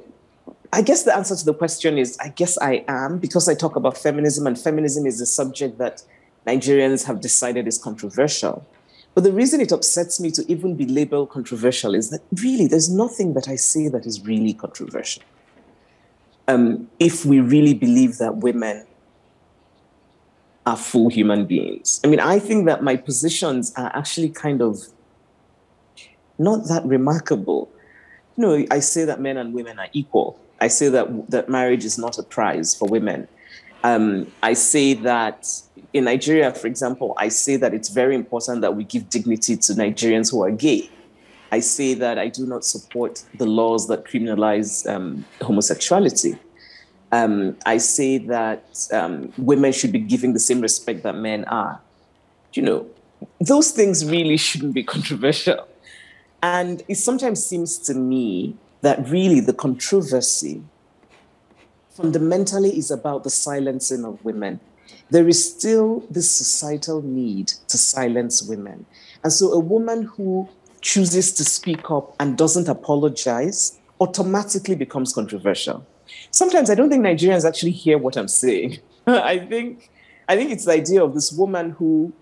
Speaker 3: I guess the answer to the question is I guess I am because I talk about feminism, and feminism is a subject that Nigerians have decided is controversial. But the reason it upsets me to even be labeled controversial is that really there's nothing that I say that is really controversial. Um, if we really believe that women are full human beings. I mean, I think that my positions are actually kind of not that remarkable. You know, I say that men and women are equal. I say that that marriage is not a prize for women. Um, I say that in Nigeria, for example, I say that it's very important that we give dignity to Nigerians who are gay. I say that I do not support the laws that criminalize um, homosexuality. Um, I say that um, women should be given the same respect that men are. You know, those things really shouldn't be controversial. And it sometimes seems to me that really the controversy fundamentally is about the silencing of women there is still this societal need to silence women. And so a woman who chooses to speak up and doesn't apologize automatically becomes controversial. Sometimes I don't think Nigerians actually hear what I'm saying. I think I think it's the idea of this woman who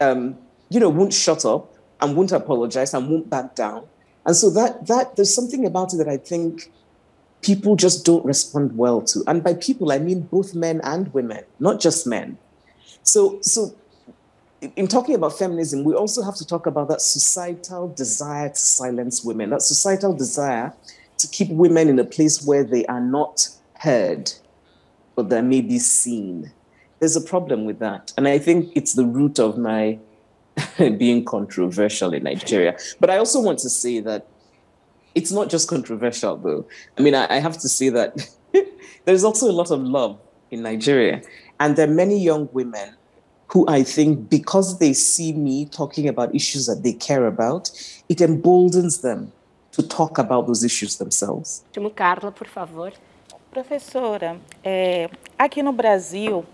Speaker 3: um, you know won't shut up and won't apologize and won't back down. And so that that there's something about it that I think people just don't respond well to. And by people, I mean both men and women, not just men. So, so in talking about feminism, we also have to talk about that societal desire to silence women, that societal desire to keep women in a place where they are not heard, but they may be seen. There's a problem with that. And I think it's the root of my being controversial in Nigeria. But I also want to say that it's not just controversial though. I mean, I, I have to say that there's also a lot of love in Nigeria. And there are many young women who I think, because they see me talking about issues that they care about, it emboldens them to talk about those issues themselves.
Speaker 1: Carla, por favor.
Speaker 7: Professora, é, aqui no Brasil,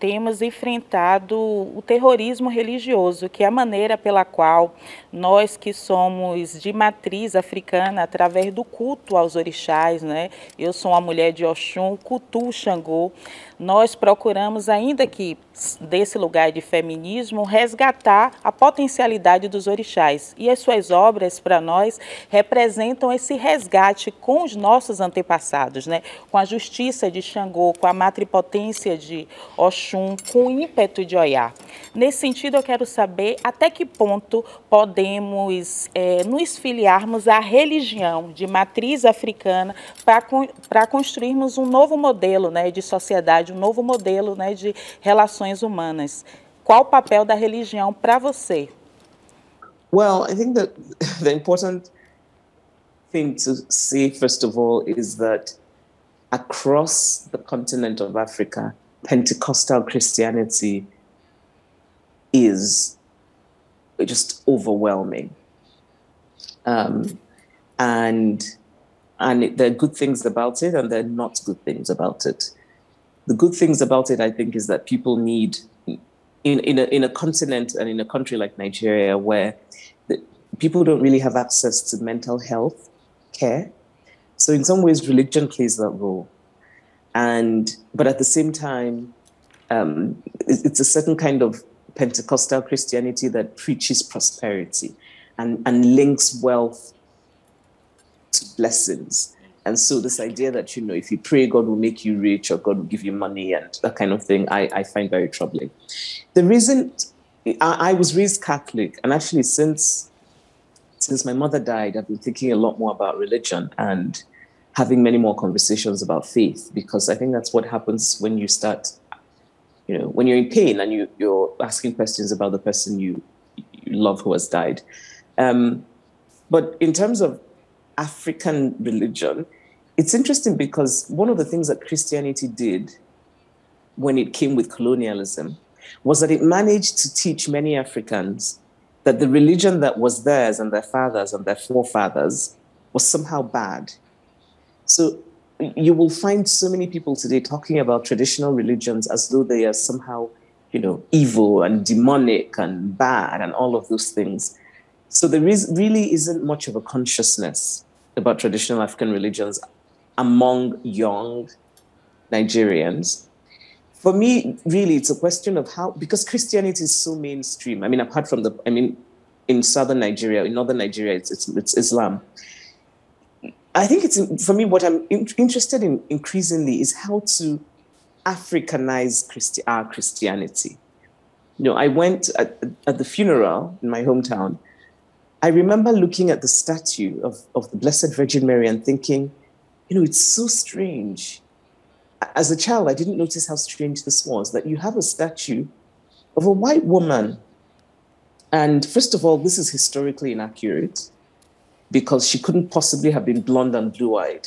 Speaker 7: temos enfrentado o terrorismo religioso, que é a maneira pela qual nós que somos de matriz africana, através do culto aos orixás, né? Eu sou uma mulher de Oxum, cultuo Xangô, nós procuramos, ainda que desse lugar de feminismo, resgatar a potencialidade dos orixás. E as suas obras, para nós, representam esse resgate com os nossos antepassados, né? com a justiça de Xangô, com a matripotência de Oxum, com o ímpeto de Oiá. Nesse sentido, eu quero saber até que ponto podemos é, nos filiarmos à religião de matriz africana para construirmos um novo modelo né, de sociedade um novo modelo né, de relações humanas. Qual o papel da religião para você?
Speaker 3: Well, I think that the important thing to say, first of all, is that across the continent of Africa, Pentecostal Christianity is just overwhelming. Um, and and there are good things about it, and there are not good things about it the good things about it, I think, is that people need in in a, in a continent and in a country like Nigeria where the, people don't really have access to mental health care. So in some ways, religion plays that role, and but at the same time, um, it's a certain kind of Pentecostal Christianity that preaches prosperity and, and links wealth to blessings. And so this idea that, you know, if you pray, God will make you rich or God will give you money and that kind of thing, I, I find very troubling. The reason I, I was raised Catholic, and actually since since my mother died, I've been thinking a lot more about religion and having many more conversations about faith because I think that's what happens when you start, you know, when you're in pain and you, you're asking questions about the person you, you love who has died. Um, but in terms of African religion, it's interesting because one of the things that Christianity did when it came with colonialism was that it managed to teach many Africans that the religion that was theirs and their fathers and their forefathers was somehow bad. So you will find so many people today talking about traditional religions as though they are somehow, you know, evil and demonic and bad and all of those things. So there is really isn't much of a consciousness about traditional African religions among young Nigerians. For me, really, it's a question of how, because Christianity is so mainstream. I mean, apart from the, I mean, in southern Nigeria, in northern Nigeria, it's, it's, it's Islam. I think it's, for me, what I'm in, interested in increasingly is how to Africanize Christi- our Christianity. You know, I went at, at the funeral in my hometown I remember looking at the statue of, of the Blessed Virgin Mary and thinking, you know, it's so strange. As a child, I didn't notice how strange this was that you have a statue of a white woman. And first of all, this is historically inaccurate because she couldn't possibly have been blonde and blue eyed.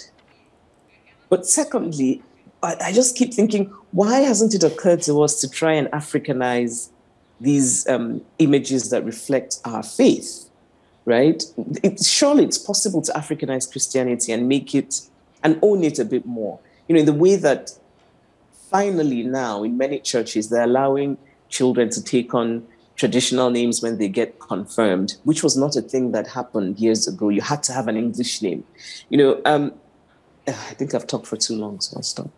Speaker 3: But secondly, I, I, just keep thinking, why hasn't it occurred to us to try and Africanize these um, images that reflect our faith? Right? It, surely it's possible to Africanize Christianity and make it and own it a bit more. You know, in the way that finally now in many churches they're allowing children to take on traditional names when they get confirmed, which was not a thing that happened years ago. You had to have an English name. You know, um, I think I've talked for too long, so I'll stop.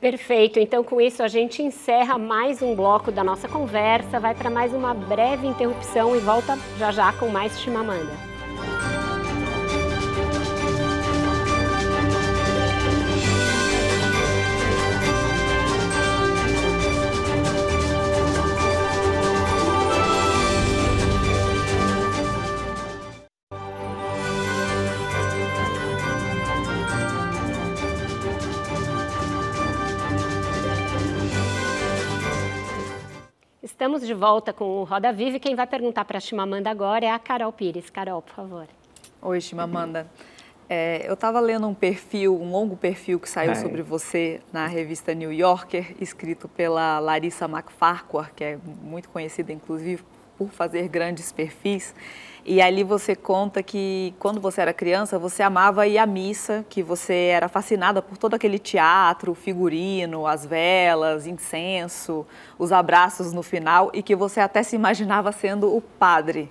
Speaker 1: Perfeito. Então, com isso, a gente encerra mais um bloco da nossa conversa, vai para mais uma breve interrupção e volta já já com mais Chimamanda. Estamos de volta com o Roda Viva e quem vai perguntar para a Chimamanda agora é a Carol Pires. Carol, por favor.
Speaker 4: Oi, Chimamanda. É, eu estava lendo um perfil, um longo perfil que saiu sobre você na revista New Yorker, escrito pela Larissa McFarquhar, que é muito conhecida, inclusive, por fazer grandes perfis. E ali você conta que quando você era criança, você amava ir à missa, que você era fascinada por todo aquele teatro, figurino, as velas, incenso, os abraços no final e que você até se imaginava sendo o padre.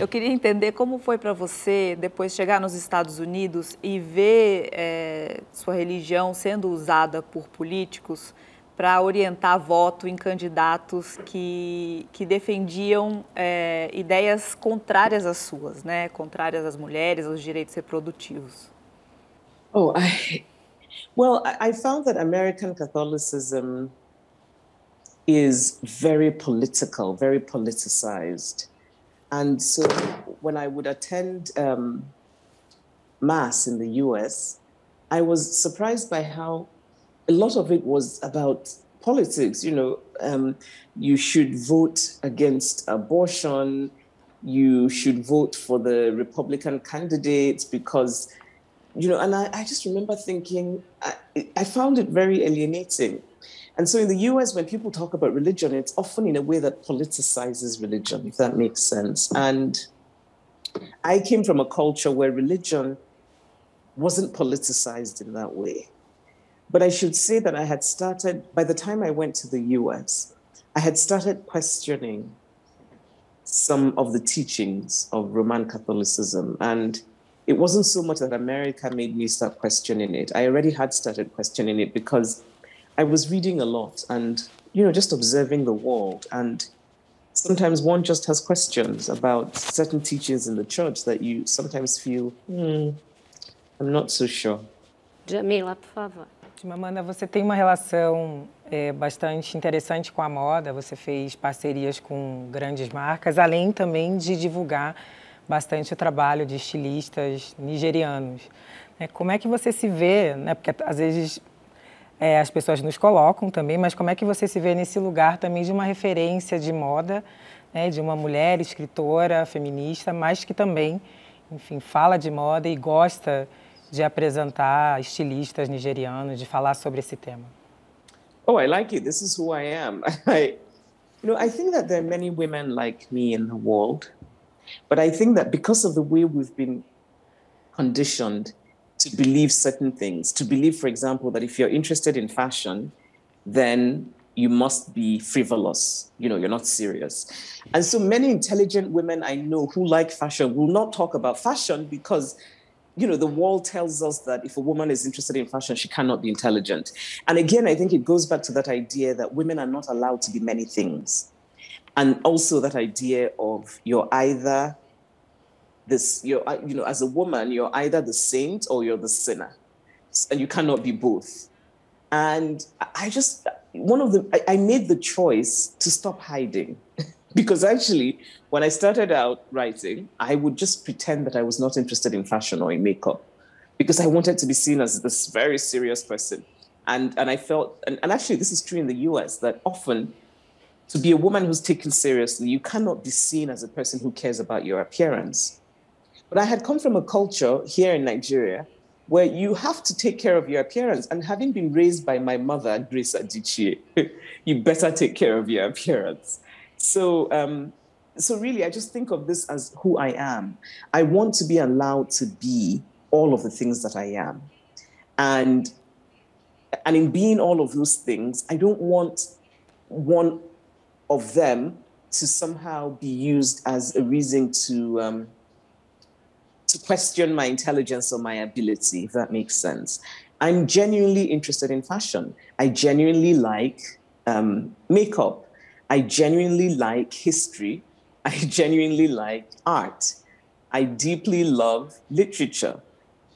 Speaker 4: Eu queria entender como foi para você depois chegar nos Estados Unidos e ver é, sua religião sendo usada por políticos para orientar voto em candidatos que, que defendiam é, ideias contrárias às suas, né? contrárias às mulheres, aos direitos reprodutivos.
Speaker 3: Oh, I, well, I found that American Catholicism is very political, very politicized. And so when I would attend um, Mass in the US, I was surprised by how a lot of it was about politics. You know, um, you should vote against abortion. You should vote for the Republican candidates because, you know, and I, I just remember thinking, I, I found it very alienating. And so in the US, when people talk about religion, it's often in a way that politicizes religion, if that makes sense. And I came from a culture where religion wasn't politicized in that way. But I should say that I had started, by the time I went to the US, I had started questioning some of the teachings of Roman Catholicism. And it wasn't so much that America made me start questioning it. I already had started questioning it because I was reading a lot and, you know, just observing the world. And sometimes one just has questions about certain teachings in the church that you sometimes feel, hmm, I'm not so sure.
Speaker 1: Djamila, por favor.
Speaker 6: Mamanda, você tem uma relação é, bastante interessante com a moda, você fez parcerias com grandes marcas, além também de divulgar bastante o trabalho de estilistas nigerianos. É, como é que você se vê, né, porque às vezes é, as pessoas nos colocam também, mas como é que você se vê nesse lugar também de uma referência de moda, né, de uma mulher escritora, feminista, mas que também, enfim, fala de moda e gosta de apresentar estilistas nigerianos, de falar sobre esse tema?
Speaker 3: Oh, I like it. This is who I am. I, you know, I think that there are many women like me in the world, but I think that because of the way we've been conditioned to believe certain things, to believe, for example, that if you're interested in fashion, then you must be frivolous. You know, you're not serious. And so many intelligent women I know who like fashion will not talk about fashion because you know, the world tells us that if a woman is interested in fashion, she cannot be intelligent. And again, I think it goes back to that idea that women are not allowed to be many things. And also that idea of you're either this, you're, uh, you know, as a woman, you're either the saint or you're the sinner. And you cannot be both. And I just, one of the, I made the choice to stop hiding because actually, when I started out writing, I would just pretend that I was not interested in fashion or in makeup because I wanted to be seen as this very serious person. And, and I felt, and, and actually, this is true in the US, that often to be a woman who's taken seriously, you cannot be seen as a person who cares about your appearance. But I had come from a culture here in Nigeria where you have to take care of your appearance. And having been raised by my mother, Grace Adichie, you better take care of your appearance. So, um, so really, I just think of this as who I am. I want to be allowed to be all of the things that I am, and and in being all of those things, I don't want one of them to somehow be used as a reason to um, to question my intelligence or my ability, if that makes sense. I'm genuinely interested in fashion. I genuinely like um, makeup. I genuinely like history. I genuinely like art. I deeply love literature.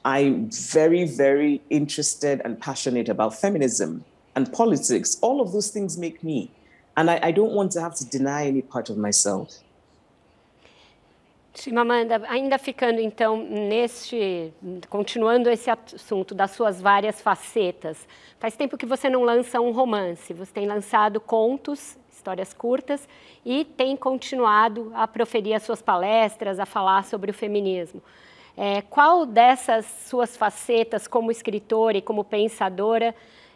Speaker 3: I'm very, very interested and passionate about feminism and politics. All of those things make me. And I, I don't want to have to deny any part of myself.
Speaker 1: Chimamanda, ainda ficando então neste, continuando esse assunto das suas várias facetas, faz tempo que você não lança um romance, você tem lançado contos histórias curtas, e tem continuado a proferir as suas palestras, a falar sobre o feminismo. É, qual dessas suas facetas como escritora e como pensadora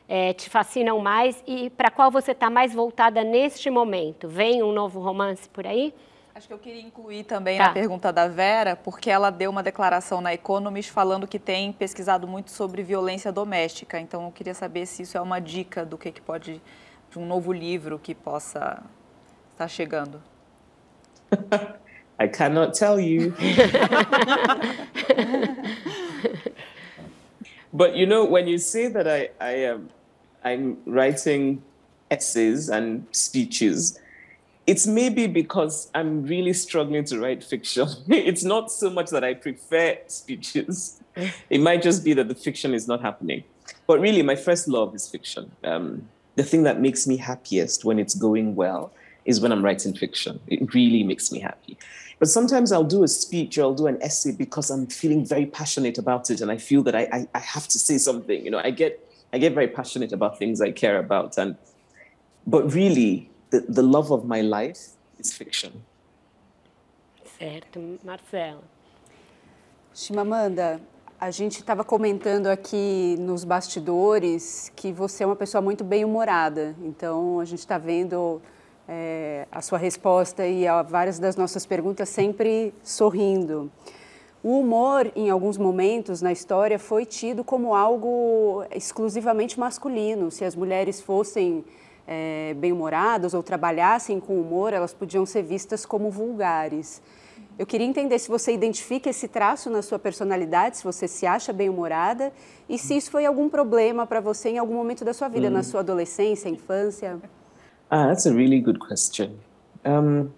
Speaker 1: é, te fascinam mais e para qual você está mais voltada neste momento? Vem um novo romance por aí?
Speaker 4: Acho que eu queria incluir também tá. na pergunta da Vera, porque ela deu uma declaração na Economist falando que tem pesquisado muito sobre violência doméstica. Então, eu queria saber se isso é uma dica do que, que pode, de um novo livro que possa estar chegando.
Speaker 3: I cannot tell you. but you know, when you say that I, I am, I'm writing essays and speeches, it's maybe because I'm really struggling to write fiction. it's not so much that I prefer speeches. it might just be that the fiction is not happening. But really, my first love is fiction. Um, the thing that makes me happiest when it's going well is when I'm writing fiction. It really makes me happy. But sometimes I'll do a speech or I'll do an essay because I'm feeling very passionate about it and I feel that I, I, I have to say something. You know, I get I get very passionate about things I care about. And but really, the, the love of my life is fiction.
Speaker 1: Certo, Marcela.
Speaker 8: Chimamanda, a gente estava comentando aqui nos bastidores que você é uma pessoa muito bem-humorada. Então, a gente está vendo é, a sua resposta e a várias das nossas perguntas sempre sorrindo. O humor, em alguns momentos na história, foi tido como algo exclusivamente masculino. Se as mulheres fossem é, bem-humoradas ou trabalhassem com humor, elas podiam ser vistas como vulgares. Eu queria entender se você identifica esse traço na sua personalidade, se você se acha bem-humorada e se isso foi algum problema para você em algum momento da sua vida, mm. na sua adolescência, infância.
Speaker 3: Ah, that's a really good question. Um,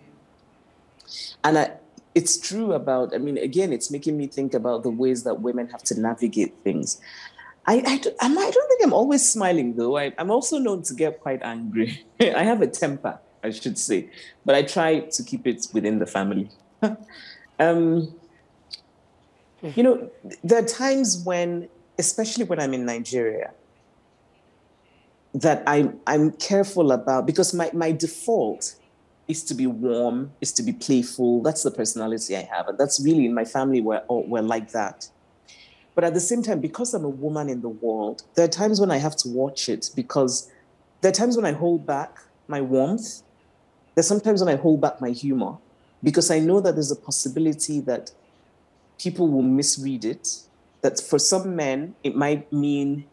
Speaker 3: and I, it's true about, I mean, again, it's making me think about the ways that women have to navigate things. I, I, I don't think I'm always smiling though. I, I'm also known to get quite angry. I have a temper, I should say, but I try to keep it within the family. um, you know, there are times when, especially when I'm in Nigeria, that I'm, I'm careful about because my, my default is to be warm, is to be playful. That's the personality I have. And that's really in my family, we're, we're like that. But at the same time, because I'm a woman in the world, there are times when I have to watch it because there are times when I hold back my warmth. There's sometimes when I hold back my humor because I know that there's a possibility that people will misread it. That for some men, it might mean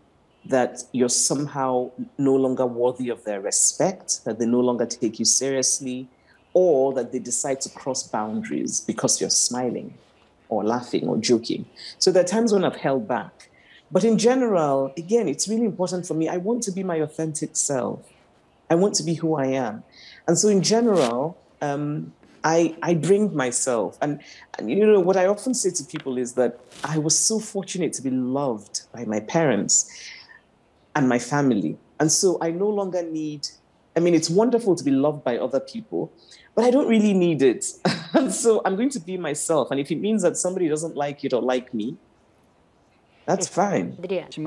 Speaker 3: that you're somehow no longer worthy of their respect, that they no longer take you seriously, or that they decide to cross boundaries because you're smiling or laughing or joking. So there are times when I've held back. But in general, again, it's really important for me. I want to be my authentic self. I want to be who I am. And so in general, um, I, I bring myself. And, and, you know, what I often say to people is that I was so fortunate to be loved by my parents and my family. And so I no longer need, I mean, it's wonderful to be loved by other people, but I don't really need it. and so I'm going to be myself. And if it means that somebody doesn't like it or like me, That's fine.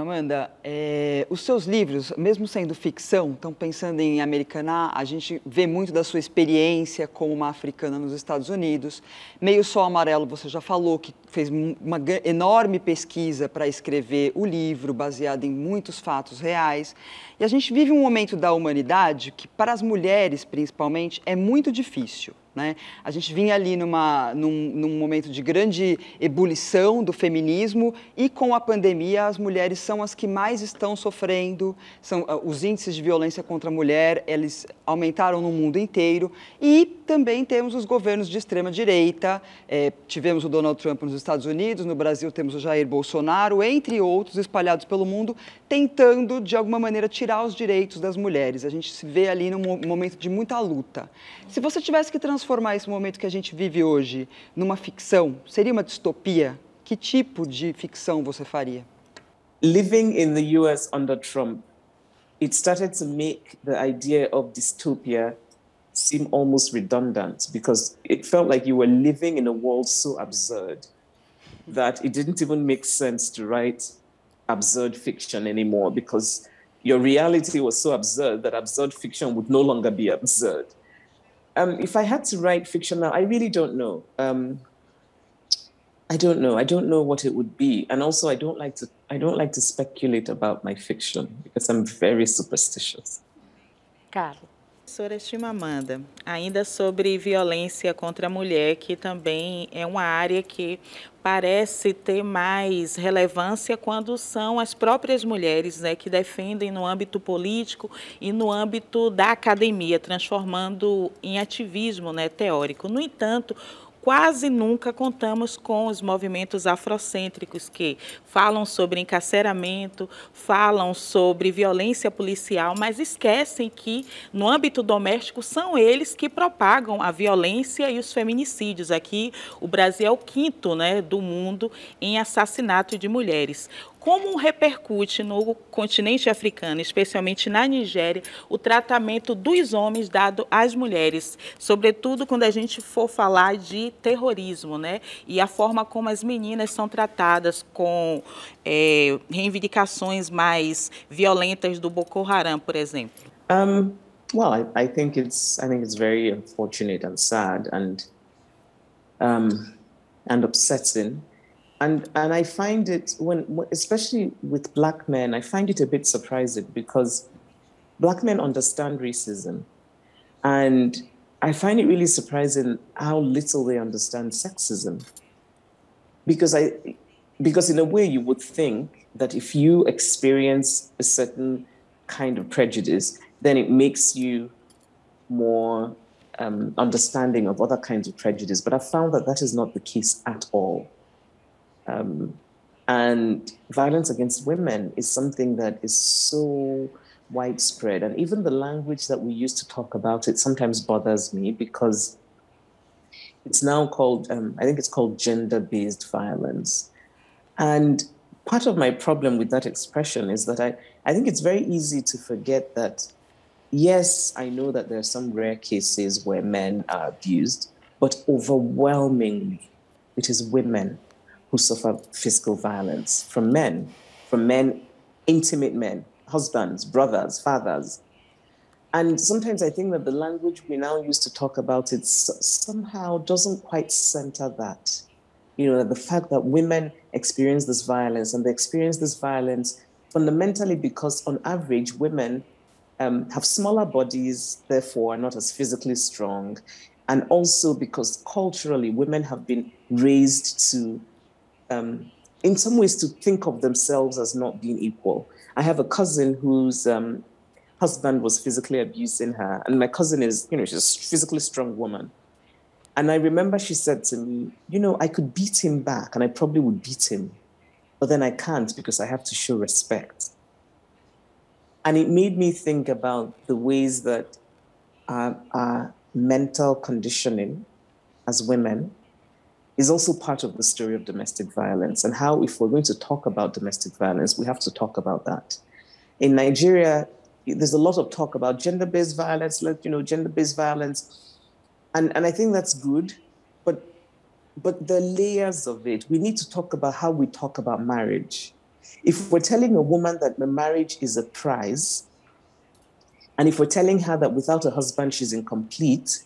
Speaker 5: Amanda, é, os seus livros, mesmo sendo ficção, estão pensando em americanar, a gente vê muito da sua experiência como uma africana nos Estados Unidos. Meio Sol Amarelo, você já falou que fez uma enorme pesquisa para escrever o livro, baseado em muitos fatos reais. E a gente vive um momento da humanidade que, para as mulheres principalmente, é muito difícil. Né? A gente vinha ali numa, num, num, momento de grande ebulição do feminismo e com a pandemia as mulheres são as que mais estão sofrendo, são, ah, os índices de violência contra a mulher eles aumentaram no mundo inteiro e também temos os governos de extrema direita, é, tivemos o Donald Trump nos Estados Unidos, no Brasil temos o Jair Bolsonaro, entre outros espalhados pelo mundo, tentando de alguma maneira tirar os direitos das mulheres. A gente se vê ali num momento de muita luta. Se você tivesse que transformar transformar esse momento que a gente vive hoje numa ficção, seria uma distopia? Que tipo de ficção você faria?
Speaker 3: Living in the US under Trump, it started to make the idea of dystopia seem almost redundant because it felt like you were living in a world so absurd that it didn't even make sense to write absurd fiction anymore because your reality was so absurd that absurd fiction would no longer be absurd. Um, if I had to write fiction now, I really don't know. Um, I don't know. I don't know what it would be, and also I don't like to. I don't like to speculate about my fiction because I'm very superstitious.
Speaker 1: Carlos.
Speaker 7: Professora Chimamanda, ainda sobre violência contra a mulher, que também é uma área que parece ter mais relevância quando são as próprias mulheres né, que defendem no âmbito político e no âmbito da academia, transformando em ativismo né, teórico. No entanto, quase nunca contamos com os movimentos afrocêntricos que falam sobre encarceramento, falam sobre violência policial, mas esquecem que no âmbito doméstico são eles que propagam a violência e os feminicídios. Aqui o Brasil é o quinto né, do mundo em assassinato de mulheres. Como repercute no continente africano, especialmente na Nigéria, o tratamento dos homens dado às mulheres, sobretudo quando a gente for falar de terrorismo, né? E a forma como as meninas são tratadas com é, reivindicações mais violentas do Boko Haram, por exemplo.
Speaker 3: Um, well, I, I, think it's I think it's very unfortunate and sad and um, and upsetting and and I find it when especially with black men, I find it a bit surprising because black men understand racism, and I find it really surprising how little they understand sexism. Because I because in a way you would think that if you experience a certain kind of prejudice, then it makes you more um, understanding of other kinds of prejudice. But I found that that is not the case at all. Um, and violence against women is something that is so widespread. And even the language that we use to talk about it sometimes bothers me because it's now called, um, I think it's called gender based violence. And part of my problem with that expression is that I, I think it's very easy to forget that, yes, I know that there are some rare cases where men are abused, but overwhelmingly it is women who suffer physical violence from men, from men, intimate men, husbands, brothers, fathers. And sometimes I think that the language we now use to talk about it somehow doesn't quite center that. You know, the fact that women experience this violence and they experience this violence fundamentally because, on average, women um, have smaller bodies, therefore, are not as physically strong. And also because culturally, women have been raised to um, in some ways to think of themselves as not being equal. I have a cousin whose um, husband was physically abusing her, and my cousin is, you know, she's a physically strong woman. And I remember she said to me, you know, I could beat him back, and I probably would beat him, but then I can't because I have to show respect. And it made me think about the ways that our, our mental conditioning as women is also part of the story of domestic violence and how, if we're going to talk about domestic violence, we have to talk about that. In Nigeria, there's a lot of talk about gender-based violence, like you know, gender-based violence, and and I think that's good, but but the layers of it, we need to talk about how we talk about marriage. If we're telling a woman that the marriage is a prize, and if we're telling her that without a husband she's incomplete,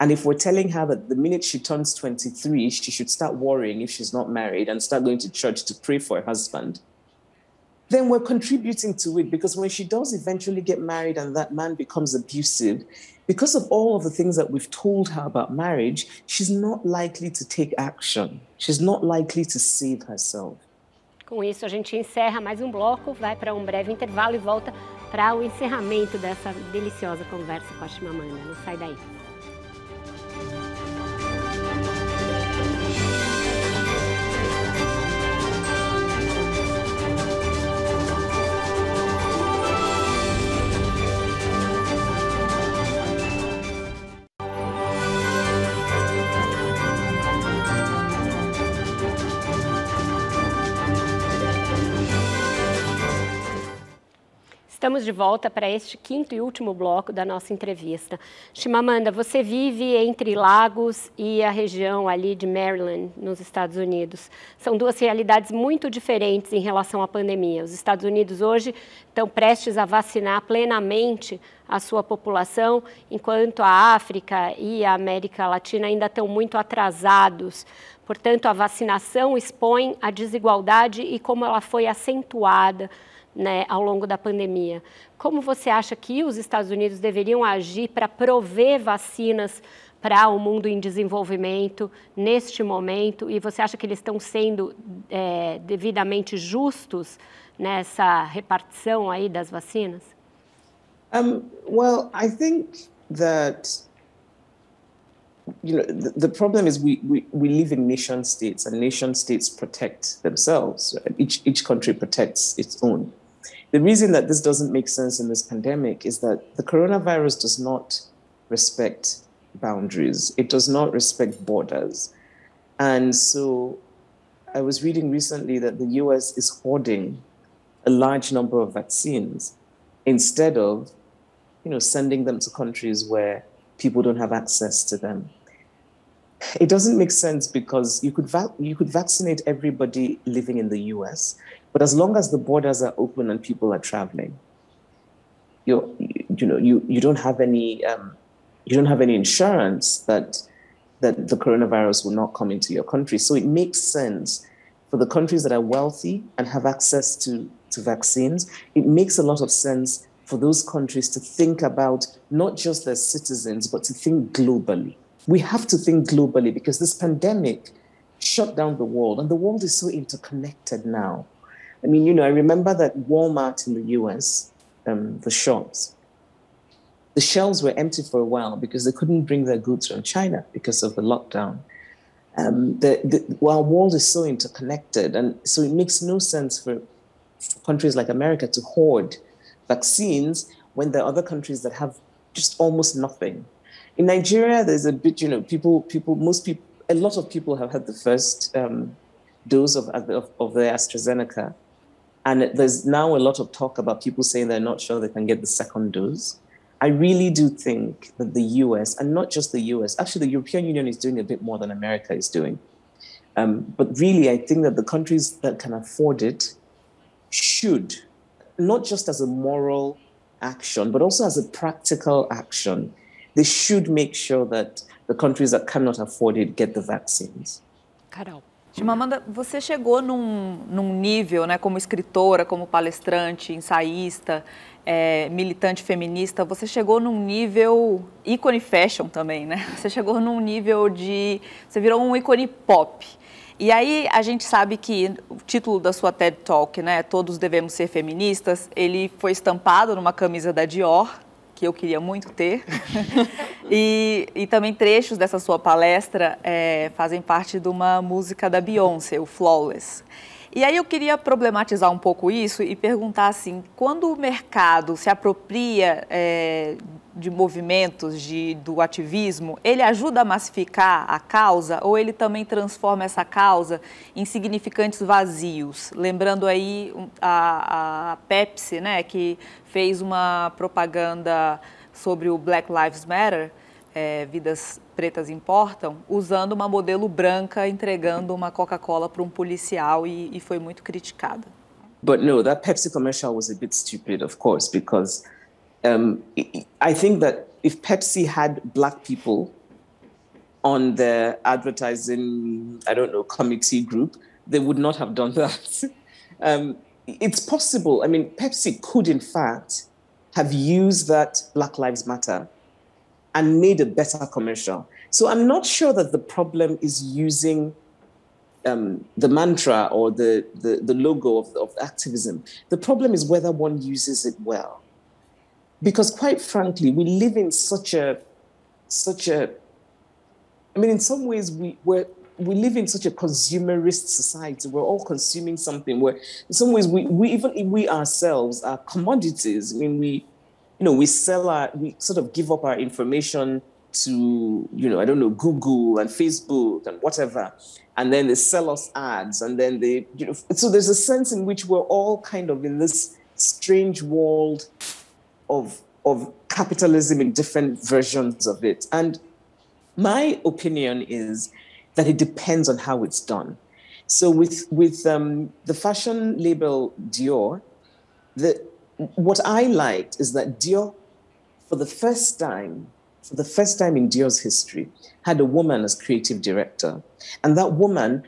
Speaker 3: and if we're telling her that the minute she turns 23, she should start worrying if she's not married and start going to church to pray for her husband, then we're contributing to it because when she does eventually get married and that man becomes abusive, because of all of the things that we've told her about marriage, she's not likely to take action. She's not likely to save herself.
Speaker 1: Com isso, a gente encerra mais um bloco, vai para um breve intervalo e volta para o encerramento dessa deliciosa conversa com a Chimamanda. Não sai daí. Estamos de volta para este quinto e último bloco da nossa entrevista. Chimamanda, você vive entre Lagos e a região ali de Maryland, nos Estados Unidos. São duas realidades muito diferentes em relação à pandemia. Os Estados Unidos hoje estão prestes a vacinar plenamente a sua população, enquanto a África e a América Latina ainda estão muito atrasados Portanto, a vacinação expõe a desigualdade e como ela foi acentuada né, ao longo da pandemia. Como você acha que os Estados Unidos deveriam agir para prover vacinas para o mundo em desenvolvimento neste momento? E você acha que eles estão sendo é, devidamente justos nessa repartição aí das vacinas?
Speaker 3: Um, well, I think that you know the, the problem is we, we, we live in nation states and nation states protect themselves. Each each country protects its own. The reason that this doesn't make sense in this pandemic is that the coronavirus does not respect boundaries. It does not respect borders. And so I was reading recently that the US is hoarding a large number of vaccines instead of you know, sending them to countries where people don't have access to them. It doesn't make sense because you could va- you could vaccinate everybody living in the US, but as long as the borders are open and people are traveling, you you know you you don't have any um, you don't have any insurance that that the coronavirus will not come into your country. So it makes sense for the countries that are wealthy and have access to, to vaccines. It makes a lot of sense for those countries to think about not just their citizens, but to think globally. We have to think globally because this pandemic shut down the world, and the world is so interconnected now. I mean, you know, I remember that Walmart in the US, um, the shops, the shelves were empty for a while because they couldn't bring their goods from China because of the lockdown. Um, the, the, world is so interconnected, and so it makes no sense for, for countries like America to hoard vaccines when there are other countries that have just almost nothing. In Nigeria, there's a bit, you know, people, people, most people, a lot of people have had the first um, dose of, of, of the AstraZeneca. And there's now a lot of talk about people saying they're not sure they can get the second dose. I really do think that the US, and not just the US, actually, the European Union is doing a bit more than America is doing. Um, but really, I think that the countries that can afford it should, not just as a moral action, but also as a practical action, they should make sure that the countries that cannot afford it get the vaccines.
Speaker 1: Carol.
Speaker 4: Chimamanda, você chegou num, num nível, né, como escritora, como palestrante, ensaísta, é, militante feminista, você chegou num nível ícone fashion também, né? Você chegou num nível de. Você virou um ícone pop. E aí a gente sabe que o título da sua TED Talk, né, Todos Devemos Ser Feministas, ele foi estampado numa camisa da Dior, que eu queria muito ter. e, e também trechos dessa sua palestra é, fazem parte de uma música da Beyoncé, o Flawless. E aí eu queria problematizar um pouco isso e perguntar assim, quando o mercado se apropria é, de movimentos de, do ativismo, ele ajuda a massificar a causa ou ele também transforma essa causa em significantes vazios? Lembrando aí a, a Pepsi, né, que fez uma propaganda sobre o Black Lives Matter, é, vidas pretas importam, usando uma modelo branca entregando uma Coca-Cola para um policial e, e foi muito criticada.
Speaker 3: But no, that Pepsi commercial was a bit stupid, of course, because um, I think that if Pepsi had black people on their advertising, I don't know, committee group, they would not have done that. um, it's possible. I mean, Pepsi could, in fact, have used that Black Lives Matter and made a better commercial. So I'm not sure that the problem is using um, the mantra or the, the, the logo of, of activism. The problem is whether one uses it well. Because quite frankly, we live in such a, such a, I mean, in some ways, we, we're, we live in such a consumerist society. We're all consuming something. Where, in some ways, we, we even we ourselves are commodities. I mean, we you know, we sell our, we sort of give up our information to, you know, I don't know, Google and Facebook and whatever. And then they sell us ads. And then they, you know, so there's a sense in which we're all kind of in this strange world of, of capitalism in different versions of it. And my opinion is that it depends on how it's done. So with, with um, the fashion label Dior, the, what I liked is that Dior, for the first time, for the first time in Dior's history, had a woman as creative director. And that woman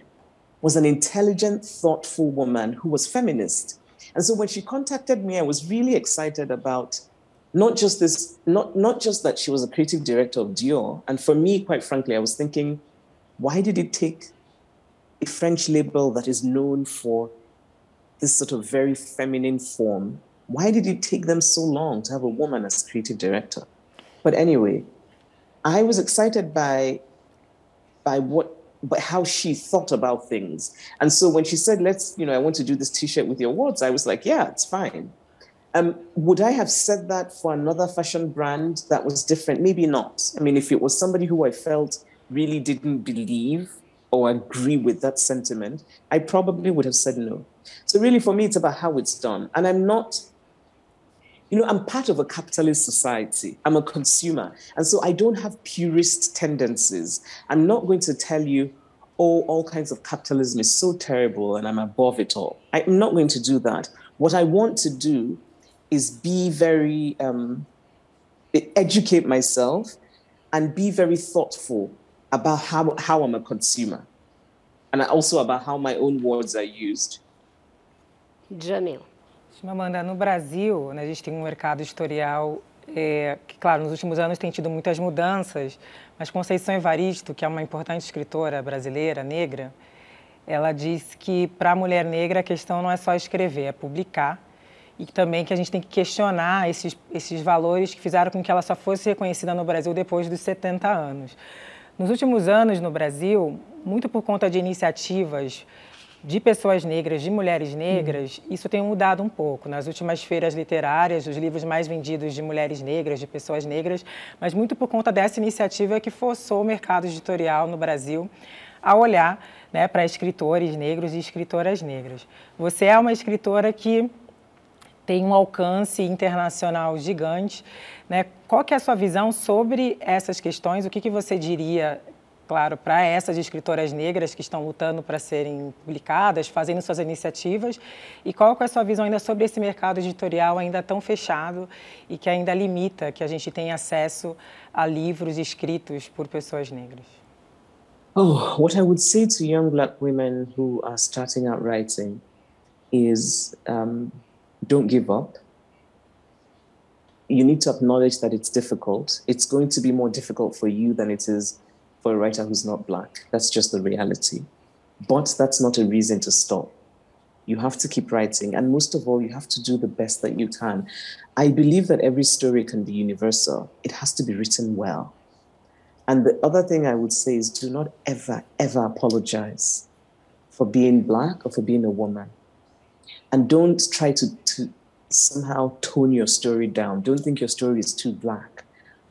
Speaker 3: was an intelligent, thoughtful woman who was feminist. And so when she contacted me, I was really excited about not just this, not, not just that she was a creative director of Dior. And for me, quite frankly, I was thinking, why did it take a French label that is known for this sort of very feminine form? Why did it take them so long to have a woman as creative director? But anyway, I was excited by by what but how she thought about things. And so when she said, let's, you know, I want to do this t-shirt with your words, I was like, yeah, it's fine. Um, would I have said that for another fashion brand that was different? Maybe not. I mean, if it was somebody who I felt really didn't believe or agree with that sentiment, I probably would have said no. So really for me, it's about how it's done. And I'm not, you know, I'm part of a capitalist society. I'm a consumer. And so I don't have purist tendencies. I'm not going to tell you, oh, all kinds of capitalism is so terrible and I'm above it all. I'm not going to do that. What I want to do is be very, um, educate myself and be very thoughtful about how, how I'm a consumer and also about how my own words are used.
Speaker 1: Jamil.
Speaker 6: Amanda, no Brasil, né, a gente tem um mercado editorial é, que, claro, nos últimos anos tem tido muitas mudanças, mas Conceição Evaristo, que é uma importante escritora brasileira, negra, ela diz que para a mulher negra a questão não é só escrever, é publicar e também que a gente tem que questionar esses, esses valores que fizeram com que ela só fosse reconhecida no Brasil depois dos 70 anos. Nos últimos anos, no Brasil, muito por conta de iniciativas de pessoas negras, de mulheres negras, uhum. isso tem mudado um pouco. Nas últimas feiras literárias, os livros mais vendidos de mulheres negras, de pessoas negras, mas muito por conta dessa iniciativa que forçou o mercado editorial no Brasil a olhar né, para escritores negros e escritoras negras. Você é uma escritora que tem um alcance internacional gigante. Né? Qual que é a sua visão sobre essas questões? O que, que você diria, claro, para essas escritoras negras que estão lutando para serem publicadas, fazendo suas iniciativas? E qual é a sua visão ainda sobre esse mercado editorial ainda tão fechado e que ainda limita que a gente tenha acesso a livros escritos por pessoas negras?
Speaker 3: Oh, what I would say to young black women who are starting out writing is um, don't give up. You need to acknowledge that it's difficult. It's going to be more difficult for you than it is for a writer who's not black. That's just the reality. But that's not a reason to stop. You have to keep writing. And most of all, you have to do the best that you can. I believe that every story can be universal, it has to be written well. And the other thing I would say is do not ever, ever apologize for being black or for being a woman and don't try to, to somehow tone your story down. Don't think your story is too black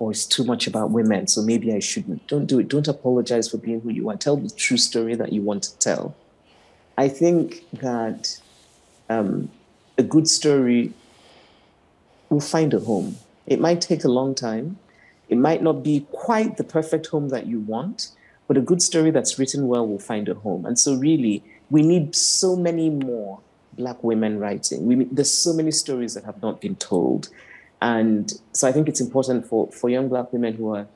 Speaker 3: or it's too much about women, so maybe I shouldn't. Don't do it. Don't apologize for being who you are. Tell the true story that you want to tell. I think that um, a good story will find a home. It might take a long time. It might not be quite the perfect home that you want, but a good story that's written well will find a home. And so, really, we need so many more black women writing. We, there's so many stories that have not been told. And so I think it's important for, for young black women who are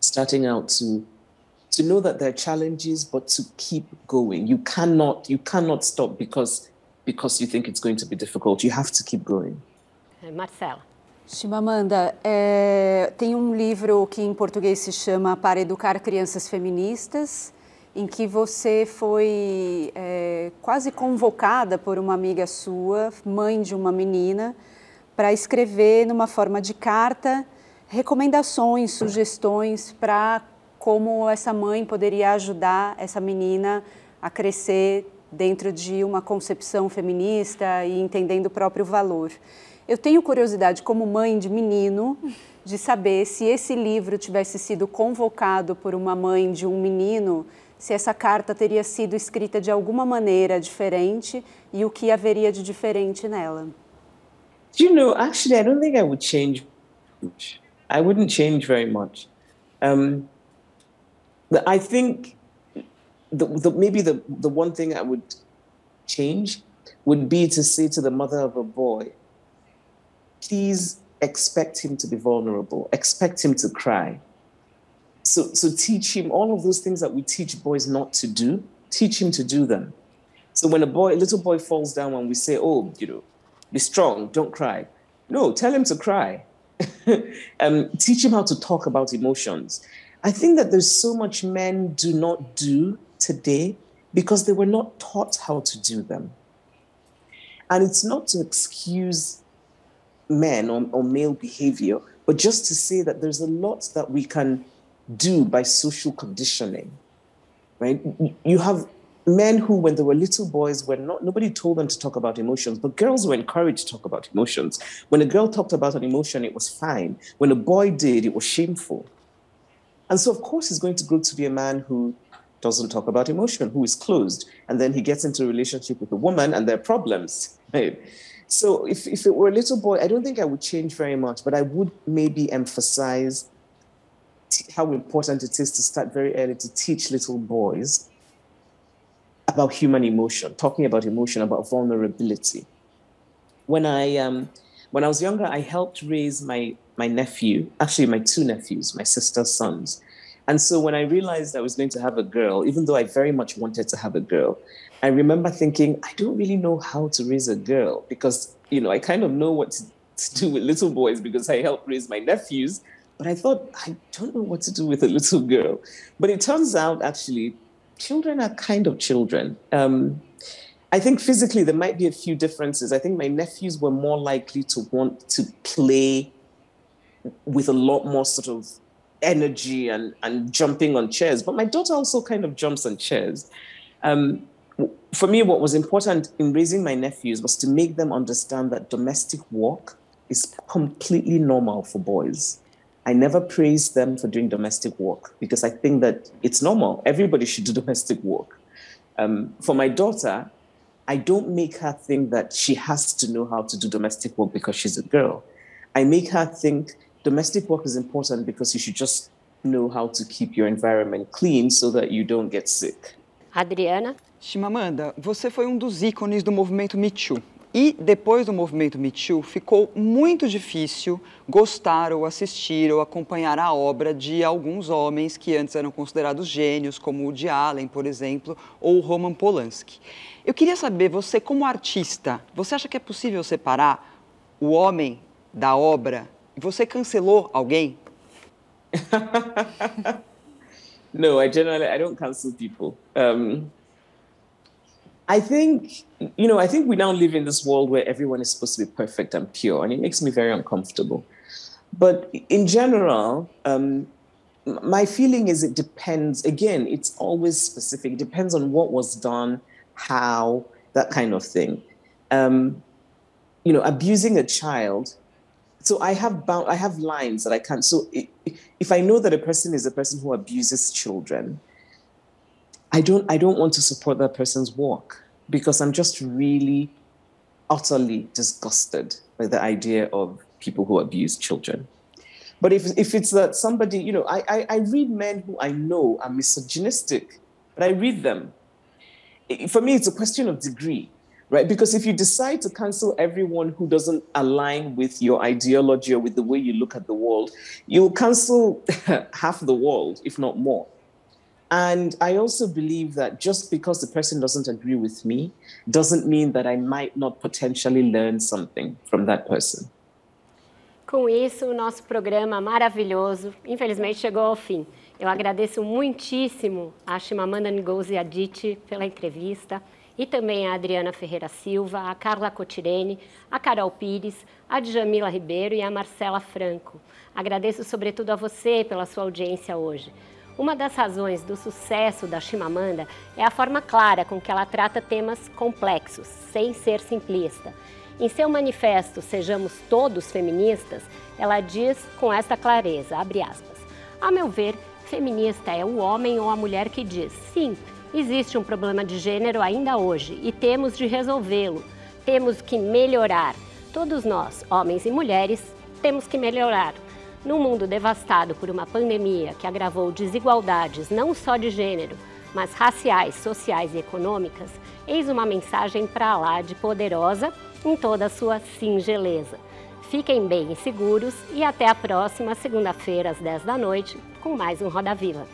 Speaker 3: starting out to to know that there are challenges, but to keep going. You cannot you cannot stop because because you think it's going to be difficult. You have to keep going.
Speaker 1: Eh, Marcela.
Speaker 8: Chimamanda, é, eh, tem um livro que em português se chama Para Educar Crianças Feministas, em que você foi é, quase convocada por uma amiga sua, mãe de uma menina, para escrever numa forma de carta recomendações, sugestões para como essa mãe poderia ajudar essa menina a crescer dentro de uma concepção feminista e entendendo o próprio valor. Eu tenho curiosidade, como mãe de menino, de saber se esse livro tivesse sido convocado por uma mãe de um menino se essa carta teria sido escrita de alguma maneira diferente e o que haveria de diferente nela.
Speaker 3: You know, actually, I don't think I would change much. I wouldn't change very much. Um, I think the, the, maybe the, the one thing I would change would be to say to the mother of a boy, please expect him to be vulnerable, expect him to cry. So, so teach him all of those things that we teach boys not to do, teach him to do them. So when a boy, a little boy falls down and we say, oh, you know, be strong, don't cry. No, tell him to cry. um, teach him how to talk about emotions. I think that there's so much men do not do today because they were not taught how to do them. And it's not to excuse men or, or male behavior, but just to say that there's a lot that we can do by social conditioning, right? You have men who, when they were little boys, were not nobody told them to talk about emotions, but girls were encouraged to talk about emotions. When a girl talked about an emotion, it was fine. When a boy did, it was shameful. And so, of course, he's going to grow to be a man who doesn't talk about emotion, who is closed, and then he gets into a relationship with a woman, and there are problems. Right? So, if, if it were a little boy, I don't think I would change very much, but I would maybe emphasize how important it is to start very early to teach little boys about human emotion, talking about emotion, about vulnerability. When I um, when I was younger, I helped raise my my nephew, actually my two nephews, my sister's sons. And so when I realized I was going to have a girl, even though I very much wanted to have a girl, I remember thinking, I don't really know how to raise a girl because, you know, I kind of know what to, to do with little boys because I helped raise my nephews. But I thought, I don't know what to do with a little girl. But it turns out actually children are kind of children. Um, I think physically there might be a few differences. I think my nephews were more likely to want to play with a lot more sort of energy and, and jumping on chairs. But my daughter also kind of jumps on chairs. Um, for me, what was important in raising my nephews was to make them understand that domestic work is completely normal for boys. I never praise them for doing domestic work because I think that it's normal. Everybody should do domestic work. Um, for my daughter, I don't make her think that she has to know how to do domestic work because she's a girl. I make her think domestic work is important because you should just know how to keep your environment clean so that you don't get sick.
Speaker 1: Adriana?
Speaker 5: Chimamanda, você foi um dos ícones do movimento Me Too. E depois do movimento Me Too, ficou muito difícil gostar ou assistir ou acompanhar a obra de alguns homens que antes eram considerados gênios, como o Woody Allen, por exemplo, ou Roman Polanski. Eu queria saber, você como artista, você acha que é possível separar o homem da obra? Você cancelou alguém?
Speaker 3: no, I generally I don't cancel people. Um, I think, you know, I think we now live in this world where everyone is supposed to be perfect and pure, and it makes me very uncomfortable. But in general, um, my feeling is it depends. Again, it's always specific. It depends on what was done, how, that kind of thing. Um, you know, abusing a child. So I have bound, I have lines that I can't. So if I know that a person is a person who abuses children, I don't I don't want to support that person's work because I'm just really utterly disgusted by the idea of people who abuse children. But if, if it's that somebody, you know, I, I, I read men who I know are misogynistic, but I read them. For me, it's a question of degree, right? Because if you decide to cancel everyone who doesn't align with your ideology or with the way you look at the world, you'll cancel half the world, if not more. And I also believe that just because the person doesn't agree with me doesn't mean that I might not potentially learn something from that person.
Speaker 1: Com isso, o nosso programa maravilhoso, infelizmente, chegou ao fim. Eu agradeço muitíssimo a Chimamanda Ngozi Adichie pela entrevista e também a Adriana Ferreira Silva, a Carla Cotirene, a Carol Pires, a Djamila Ribeiro e a Marcela Franco. Agradeço sobretudo a você pela sua audiência hoje. Uma das razões do sucesso da Chimamanda é a forma clara com que ela trata temas complexos, sem ser simplista. Em seu manifesto Sejamos Todos Feministas, ela diz com esta clareza, abre aspas, a meu ver, feminista é o homem ou a mulher que diz, sim, existe um problema de gênero ainda hoje e temos de resolvê-lo, temos que melhorar. Todos nós, homens e mulheres, temos que melhorar. Num mundo devastado por uma pandemia que agravou desigualdades não só de gênero, mas raciais, sociais e econômicas, eis uma mensagem para lá de poderosa em toda a sua singeleza. Fiquem bem e seguros e até a próxima segunda-feira às 10 da noite com mais um Roda Viva.